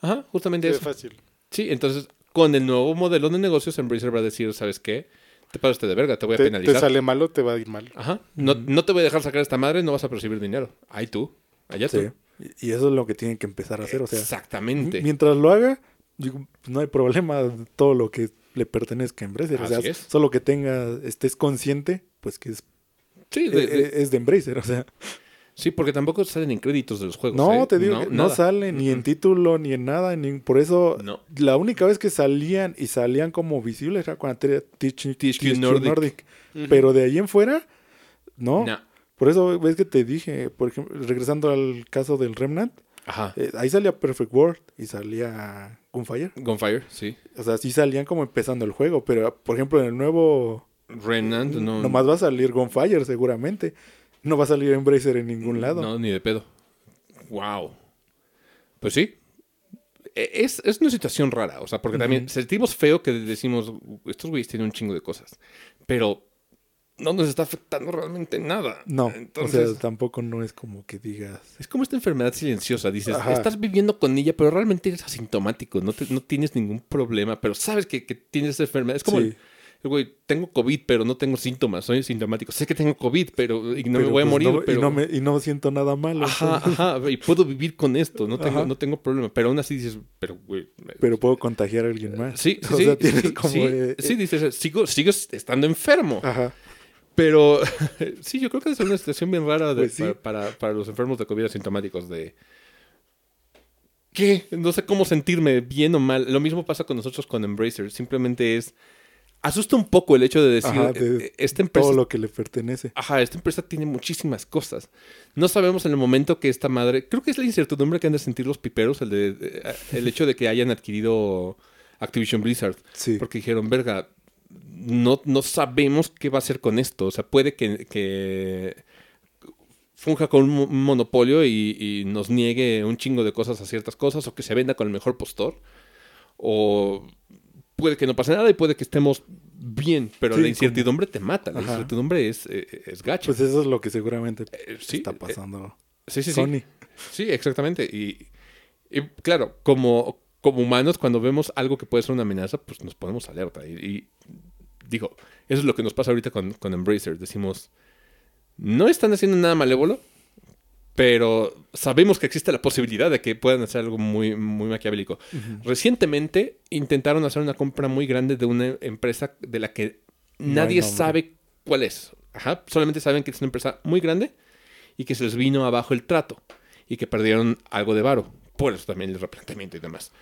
ajá, justamente Es eso. fácil. Sí, entonces con el nuevo modelo de negocios, Embracer va a decir, ¿sabes qué? Te pasaste de verga, te voy a Te, te penalizar. sale malo, te va a ir mal. Ajá. No, no te voy a dejar sacar esta madre, no vas a percibir dinero. Ahí tú. Allá Sí. tú. Y y eso es lo que tienen que empezar a hacer. O sea, Exactamente. mientras lo haga, digo, no hay problema de todo lo que le pertenezca a Embracer. O sea, Así es. solo que tenga, estés consciente, pues que es, Sí, de- de- eh, es de Embracer. O sea, sí, porque tampoco salen en créditos de los juegos. no, ¿eh? te digo, que no, nada. sale ni en título ni en nada. Ni, por eso, No. la única vez que salían y salían como visibles era tenía THQ THQ Nordic. Ujú. Pero de ahí en fuera, no. No. Por eso ves que te dije, por ejemplo, regresando al caso del Remnant, Ajá. eh, ahí salía Perfect World y salía Gunfire. Gunfire, sí. O sea, sí salían como empezando el juego, pero por ejemplo en el nuevo Remnant, no. nomás va a salir Gunfire seguramente. No va a salir Embracer en ningún lado. No, ni de pedo. Wow. Pues sí. E- Es, es una situación rara, o sea, porque también sentimos feo que decimos, estos güeyes tienen un chingo de cosas, pero no nos está afectando realmente nada. No, Entonces, o sea, tampoco no es como que digas. Es como esta enfermedad silenciosa. Dices, Ajá. estás viviendo con ella, pero realmente eres asintomático. No, te- no tienes ningún problema, pero sabes que, que tienes esa enfermedad. Es como, Sí. el güey, tengo COVID, pero no tengo síntomas. Soy sintomático. Sé que tengo COVID, pero y no me voy a pues, morir. no- pero... y, no me- y no siento nada malo. Ajá, entonces, ajá. Y puedo vivir con esto. No tengo, Ajá. no tengo problema. Pero aún así dices, pero güey. Pero puedo contagiar a alguien más. Sí, sí, o sí, sea, tienes sí, como. sí, eh, sí, dices, sigo, sigo estando enfermo. Ajá. Pero sí, yo creo que es una situación bien rara de- Pues sí. para, para, para los enfermos de COVID asintomáticos de... ¿Qué? No sé cómo sentirme bien o mal. Lo mismo pasa con nosotros con Embracer. Simplemente es... asusta un poco el hecho de decir, Ajá, de eh, esta empresa Todo lo que le pertenece. Ajá, esta empresa tiene muchísimas cosas. No sabemos en el momento que esta madre. Creo que es la incertidumbre que han de sentir los piperos, el, de, de- el hecho de que hayan adquirido Activision Blizzard. Sí. Porque dijeron, verga, no, no sabemos qué va a hacer con esto. O sea, puede que, que funja con un monopolio y, y nos niegue un chingo de cosas a ciertas cosas, o que se venda con el mejor postor. O puede que no pase nada y puede que estemos bien, pero Sí, la como- incertidumbre te mata. La Ajá. incertidumbre es, eh, es gacha. Pues eso es lo que seguramente Eh, sí, está eh, pasando. sí, sí, sí. Sony. Sí, exactamente. Y, y, claro, como, como humanos, cuando vemos algo que puede ser una amenaza, pues nos ponemos alerta. Y, y digo, eso es lo que nos pasa ahorita con, con Embracer. Decimos, no están haciendo nada malévolo, pero sabemos que existe la posibilidad de que puedan hacer algo muy, muy maquiavélico. Recientemente intentaron hacer una compra muy grande de una empresa de la que nadie sabe cuál es. Ajá, solamente saben que es una empresa muy grande y que se les vino abajo el trato y que perdieron algo de varo. Por eso también el replanteamiento y demás.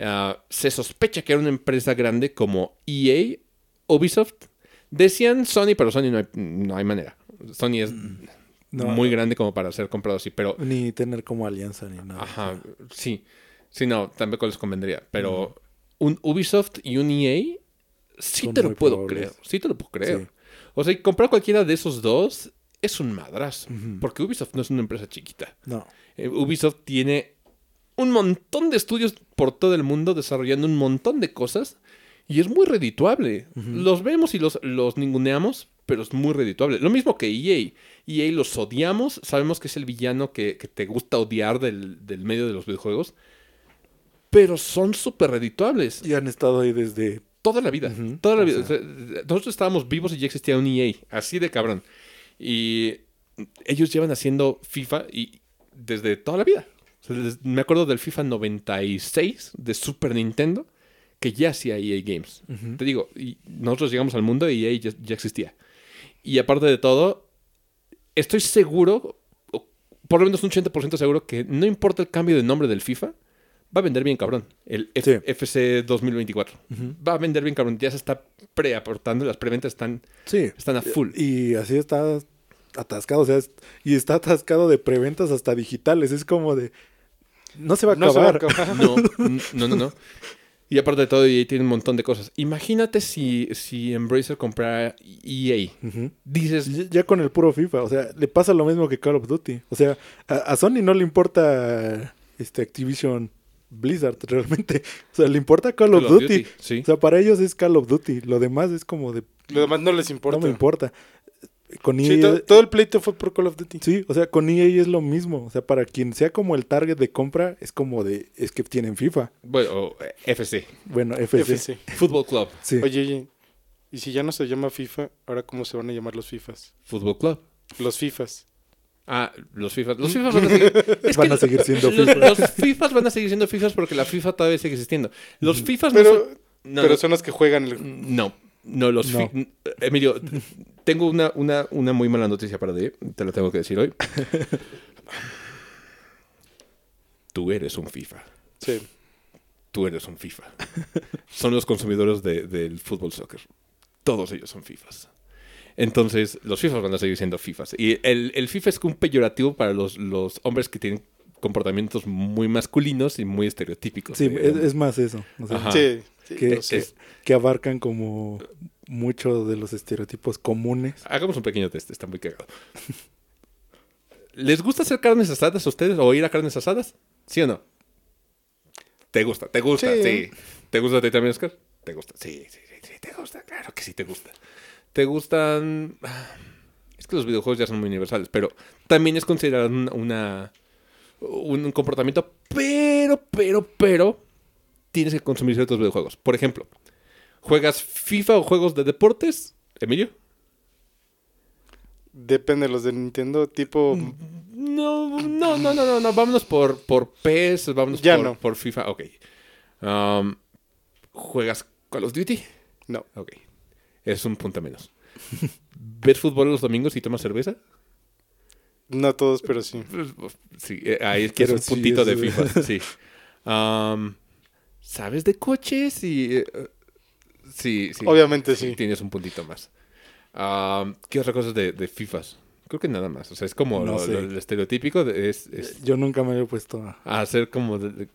Ah, se sospecha que era una empresa grande como EA, Ubisoft. Decían Sony, pero Sony no hay, no hay manera. Sony es Mm, No, muy grande como para ser comprado así, pero Ni tener como alianza ni nada. Ajá, sí. Sí, no, tampoco les convendría. Pero un Ubisoft y un EA, sí Son te lo puedo probables. creer. Sí te lo puedo creer. Sí. O sea, y comprar cualquiera de esos dos es un madrazo. Porque Ubisoft no es una empresa chiquita. No. Eh, Ubisoft tiene un montón de estudios por todo el mundo desarrollando un montón de cosas y es muy redituable. Los vemos y los, los ninguneamos, pero es muy redituable. Lo mismo que EA. EA los odiamos, sabemos que es el villano que, que te gusta odiar del, del medio de los videojuegos, pero son súper redituables. Y han estado ahí desde. Toda la vida. Toda la O vida. sea. Nosotros estábamos vivos y ya existía un EA. Así de cabrón. Y ellos llevan haciendo FIFA y desde toda la vida. O sea, des- me acuerdo del FIFA 96 de Super Nintendo que ya hacía EA Games. Te digo, y nosotros llegamos al mundo y EA ya, ya existía. Y aparte de todo, estoy seguro, por lo menos un 80% seguro, que no importa el cambio de nombre del FIFA, va a vender bien cabrón. El F- Sí. FC 2024. Ujú. Va a vender bien cabrón. Ya se está preaportando, las preventas están, Sí. están a full. Y así está atascado. O sea, es- y está atascado de preventas hasta digitales. Es como de. No se va a No se va a acabar. No, no, no, no. Y aparte de todo, EA tiene un montón de cosas. Imagínate si, si Embracer comprara EA. Ujú. Dices, Ya- Ya con el puro FIFA, o sea, le pasa lo mismo que Call of Duty. O sea, a, a Sony no le importa este Activision Blizzard realmente. O sea, le importa Call, of, Duty. Sí. O sea, para ellos es Call of Duty. Lo demás es como de Lo demás no les importa. no me importa. Con EA, to- todo el pleito fue por Call of Duty. sí, o sea, con EA es lo mismo. O sea, para quien sea como el target de compra, es como de es que tienen FIFA. Bueno, o, eh, FC. Bueno, FC. FC. Football Club. Sí. Oye, oye, y si ya no se llama FIFA, ahora cómo se van a llamar los FIFAs? Football Club. Los FIFAs. Ah, los FIFA. Los FIFA van a seguir. es Van que a seguir siendo los, FIFA. los FIFAs van a seguir siendo FIFAs porque la FIFA todavía sigue existiendo. Los FIFAs no Pero, son- no, pero no. son los que juegan el... No, no, los No. fi- Emilio, tengo una, una, una muy mala noticia para ti. Te lo tengo que decir hoy. Tú eres un FIFA. Sí. Tú eres un FIFA. Son los consumidores de- del fútbol soccer. Todos ellos son FIFAs. Entonces, los FIFAs van a seguir siendo FIFAs. Y el, el FIFA es un peyorativo para los, los hombres que tienen comportamientos muy masculinos y muy estereotípicos. Sí, es, es más eso. o sea. Sí, sí, que, abarcan como muchos de los estereotipos comunes. Hagamos un pequeño test, está muy cagado. ¿Les gusta hacer carnes asadas a ustedes o ir a carnes asadas? ¿Sí o no? ¿Te gusta? ¿Te gusta? Sí. Sí. ¿Te gusta a ti también, Oscar? ¿Te gusta? Sí, sí, sí, sí, te gusta. Claro que sí te gusta. ¿Te gustan...? Es que los videojuegos ya son muy universales, pero también es considerado una, una- un, un comportamiento, pero, pero, pero, tienes que consumir ciertos videojuegos. Por ejemplo, ¿juegas FIFA o juegos de deportes, Emilio? Depende de los de Nintendo, tipo... No, no, no, no, no, no. Vámonos por, por PES, vámonos Ya por, no. por FIFA. Ok. Um, ¿Juegas Call of Duty? No. Ok. Es un punto menos. ¿Ves fútbol los domingos y tomas cerveza? No todos, pero sí. Sí, eh, ahí es que es Pero un sí, puntito de FIFA. Sí. Um, ¿Sabes de coches? Y, eh, Sí, sí. Obviamente sí. Tienes un puntito más. Ah, ¿Qué otra cosa de, de FIFAs? Creo que nada más. O sea, es como No lo, estereotípico. de- es, es Yo nunca me había puesto a... a hacer como de- de-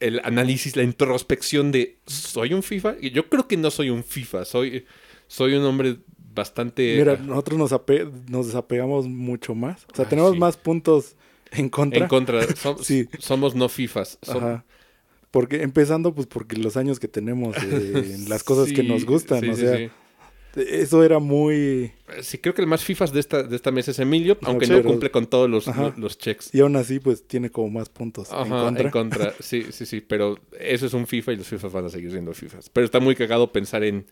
el análisis, la introspección de ¿soy un FIFA? Y yo creo que no soy un FIFA. Soy, soy un hombre bastante... Mira, ah, nosotros nos, ape- nos desapegamos mucho más. O sea, Ah, tenemos sí. más puntos en contra. en contra. Som- Sí. Somos no FIFAs. Som- Ajá. Porque empezando, pues porque los años que tenemos, eh, en las cosas que nos gustan, sí, o sí, sea, sí. eso era muy... Sí, creo que el más FIFAs de esta, de esta mesa es Emilio, aunque no cumple con todos los, Ajá. los checks. Y aún así, pues tiene como más puntos en Ajá, contra. en contra. Sí, sí, sí. Pero eso es un FIFA y los FIFAs van a seguir siendo FIFAs. Pero está muy cagado pensar en.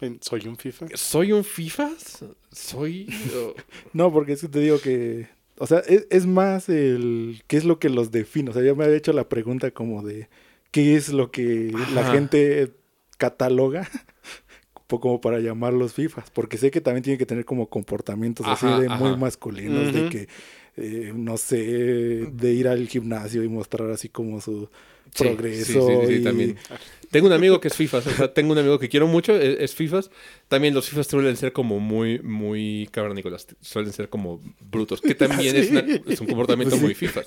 En- ¿Soy un FIFA? ¿Soy un FIFAs? ¿Soy.? No, porque es que te digo que... O sea, es, es más el... ¿Qué es lo que los define? O sea, yo me había hecho la pregunta como de... ¿Qué es lo que la gente cataloga? como para llamarlos FIFAs. Porque sé que también tienen que tener como comportamientos así Ajá, de muy masculinos. De que, eh, no sé, de ir al gimnasio y mostrar así como su Sí, progreso. sí, sí, sí, y- también. Tengo un amigo que es FIFAs. O sea, tengo un amigo que quiero mucho, es, es FIFAs. También los FIFAs suelen ser como muy, muy cavernícolas. Suelen ser como brutos. Que también es, una- es un comportamiento muy FIFAs.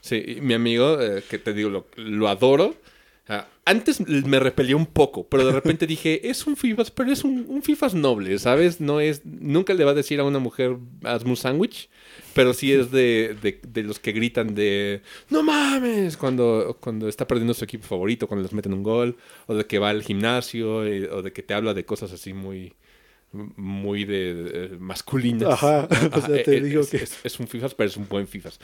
Sí, mi amigo, eh, que te digo, lo, lo adoro. Ah, antes me repelía un poco, pero de repente dije, es un FIFAs, pero es un, un FIFAs noble, ¿sabes? No es, nunca le va a decir a una mujer, hazme un sándwich, pero sí es de, de- de los que gritan de, no mames, cuando, cuando está perdiendo su equipo favorito, cuando les meten un gol, o de que va al gimnasio, eh, o de que te habla de cosas así muy muy de, de- masculinas. Ajá, o sea, te eh, digo es, que- es- es un FIFAs, pero es un buen FIFAs.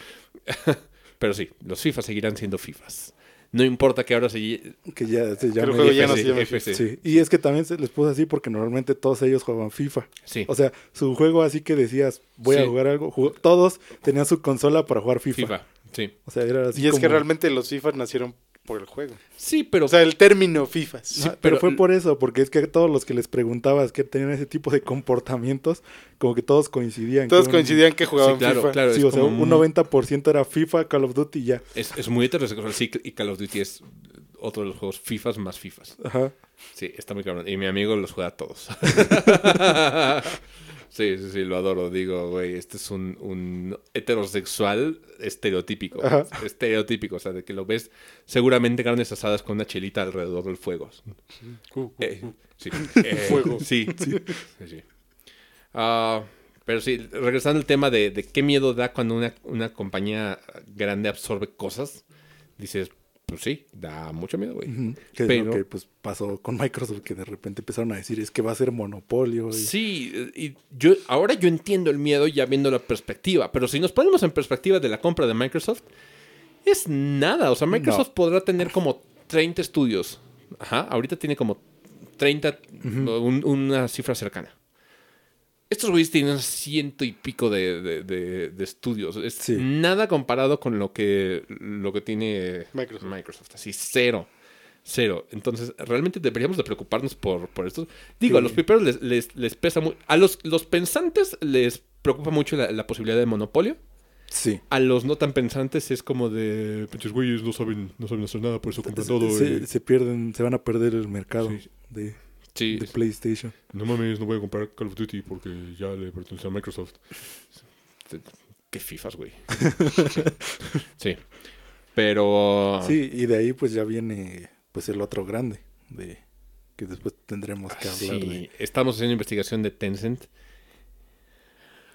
pero sí, los FIFAs seguirán siendo FIFAs. No importa que ahora se... Que ya se el llame juego ya no se llama FC. Sí, y es que también se les puso así porque normalmente todos ellos jugaban FIFA. Sí, O sea, su juego así que decías, voy Sí. a jugar algo, jugó- todos tenían su consola para jugar FIFA. FIFA. Sí. O sea, era así Y es que realmente los FIFA nacieron por el juego. Sí, pero... O sea, el término FIFA. Sí, Ajá, pero- pero, fue por eso, porque es que todos los que les preguntabas que tenían ese tipo de comportamientos, como que todos coincidían. Todos que un- coincidían que jugaban Sí, claro, FIFA. claro. Sí, o sea, un muy- 90% era FIFA, Call of Duty y ya. Es, es muy heterosexual, sí, y Call of Duty es otro de los juegos FIFAs más FIFAs. Ajá. Sí, está muy cabrón. Y mi amigo los juega a todos. sí, sí, sí, lo adoro. Digo, güey, este es un, un heterosexual estereotípico. Ajá. Estereotípico, o sea, de que lo ves seguramente carnes asadas con una chelita alrededor del fuego. Eh, sí. Eh, Fuego. Sí, sí. sí, sí. Ah, pero sí, regresando al tema de, de qué miedo da cuando una, una compañía grande absorbe cosas, dices, pues sí, da mucho miedo, güey. Que es Pero- lo que pues, pasó con Microsoft, que de repente empezaron a decir, es que va a ser monopolio. y- Sí, y yo ahora yo entiendo el miedo ya viendo la perspectiva, pero si nos ponemos en perspectiva de la compra de Microsoft, es nada. O sea, Microsoft No. podrá tener como 30 estudios. Ajá, ahorita tiene como 30, un- una cifra cercana. Estos güeyes tienen ciento y pico de, de- de- de estudios. Es Sí. nada comparado con lo que, lo que tiene Microsoft. Microsoft. Así, cero. Cero. Entonces, realmente deberíamos de preocuparnos por, por esto. Digo, a los piperos les, les, les pesa mucho. A los, los pensantes les preocupa mucho la, la posibilidad de monopolio. Sí. A los no tan pensantes es como de... Pinches güeyes no saben, no saben hacer nada, por eso compran todo. se, y- se pierden, se van a perder el mercado Sí. de, Sí, de PlayStation. no mames, no voy a comprar Call of Duty porque ya le pertenece a Microsoft. Qué fifas, güey. sí. Pero... Sí, y de ahí pues ya viene pues el otro grande, de que después tendremos que hablar Sí, de... estamos haciendo investigación de Tencent.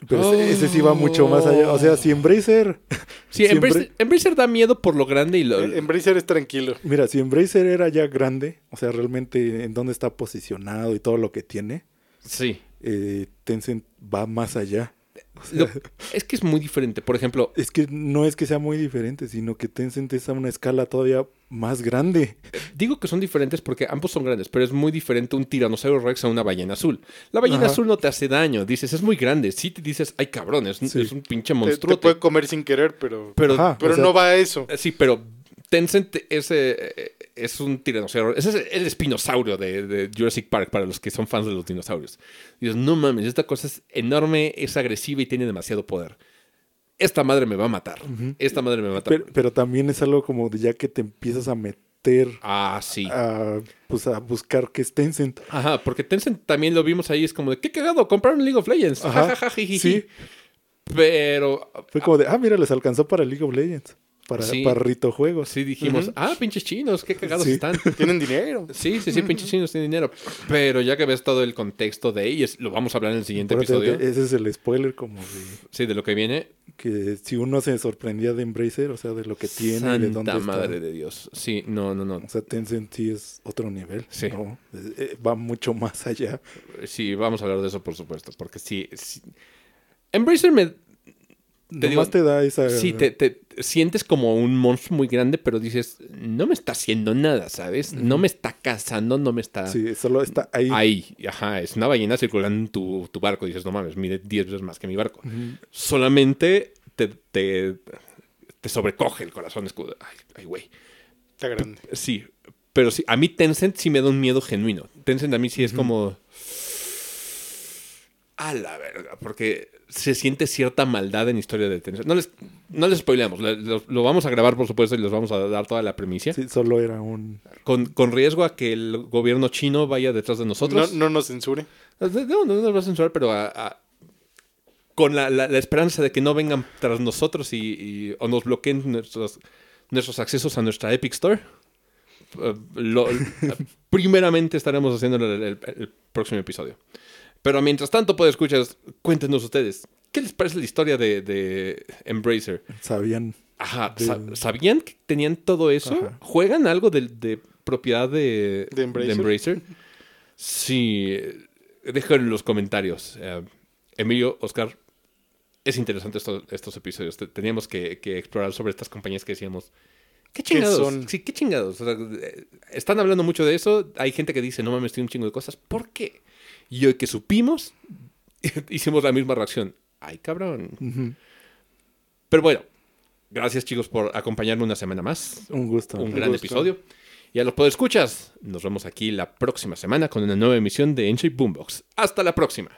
Pero ese, ese sí va mucho más allá. O sea, si Embracer... Sí, Siempre- Embracer, Embracer da miedo por lo grande y lo... El- Embracer es tranquilo. Mira, si Embracer era ya grande, o sea, realmente en dónde está posicionado y todo lo que tiene, Sí. eh, Tencent va más allá. Lo- es que es muy diferente. Por ejemplo, Es que no es que sea muy diferente, sino que Tencent es a una escala todavía más grande. digo que son diferentes porque ambos son grandes, pero es muy diferente un tiranosaurio rex a una ballena azul. La ballena Ajá. azul no te hace daño, dices, es muy grande. Sí te dices, ay cabrón, es, un- Sí. es un pinche Te, monstruo. te puede comer sin querer, pero, Pero, Ajá. pero o sea- no va a eso. sí, pero Tencent es, eh, es un tiranosaurio. Ese es el espinosaurio de, de Jurassic Park para los que son fans de los dinosaurios. Dices, no mames, esta cosa es enorme, es agresiva y tiene demasiado poder. Esta madre me va a matar. Esta madre me va a matar. Pero, pero también es algo como de ya que te empiezas a meter Ah, sí. a, pues, a buscar que es Tencent. Ajá, porque Tencent también lo vimos ahí, es como de, qué cagado, compraron League of Legends. Ajá, Ja, ja, ja, sí. Pero Fue como de, ah, mira, les alcanzó para League of Legends. Para, Sí. para Rito Juegos. sí dijimos, ah, pinches chinos, qué cagados Sí. están. Tienen dinero. Sí, sí, sí, pinches chinos tienen dinero. Pero ya que ves todo el contexto de ellos, lo vamos a hablar en el siguiente episodio. Ese es el spoiler como de Sí, de lo que viene. que si uno se sorprendía de Embracer, o sea, de lo que tiene, de dónde Santa está. madre de Dios. Sí, no, no, no. O sea, Tencent sí es otro nivel. Sí. ¿no? Eh, va mucho más allá. Sí, vamos a hablar de eso, por supuesto. Porque sí. sí. Embracer me. Te digo, te da esa... Sí, te, te sientes como un monstruo muy grande, pero dices, no me está haciendo nada, ¿sabes? No me está cazando, no me está. Sí, solo está ahí. Ahí, ajá, es una ballena circulando en tu, tu barco. Dices, no mames, mide 10 veces más que mi barco. Solamente te, te, te sobrecoge el corazón. Es como, de, ay, ay, güey. Está grande. Sí, pero sí, a mí Tencent sí me da un miedo genuino. Tencent a mí sí es como... A la verga, porque se siente cierta maldad en historia de Tencent. No les, no les spoileamos, le- lo, lo vamos a grabar por supuesto y les vamos a dar toda la primicia. Sí, solo era un... Con, con riesgo a que el gobierno chino vaya detrás de No, nosotros. no nos censure. No, no, no nos va a censurar, pero a- a- con la, la- la esperanza de que no vengan tras nosotros y, y- o nos bloqueen nuestros, nuestros accesos a nuestra Epic Store. eh, lo- primeramente estaremos haciendo el, el- el próximo episodio. Pero mientras tanto, puede escuchar, cuéntenos ustedes, ¿qué les parece la historia de, de Embracer? Sabían... Ajá, De- ¿sabían que tenían todo eso? Ajá. ¿Juegan algo de, de propiedad de, ¿De Embracer? Embracer? Sí, déjenlo en los comentarios. Eh, Emilio, Oscar, es interesante esto- estos episodios. Te- Teníamos que, que explorar sobre estas compañías que decíamos. ¿Qué chingados? son? Sí, qué chingados. O sea, eh, están hablando mucho de eso. Hay gente que dice, no mames, tiene un chingo de cosas. ¿Por qué? Y hoy que supimos, hicimos la misma reacción. Ay, cabrón. Pero bueno, gracias chicos por acompañarme una semana más. Un gusto. Un Un gran gusto. episodio. Y a los podescuchas, nos vemos aquí la próxima semana con una nueva emisión de Enche Boombox. Hasta la próxima.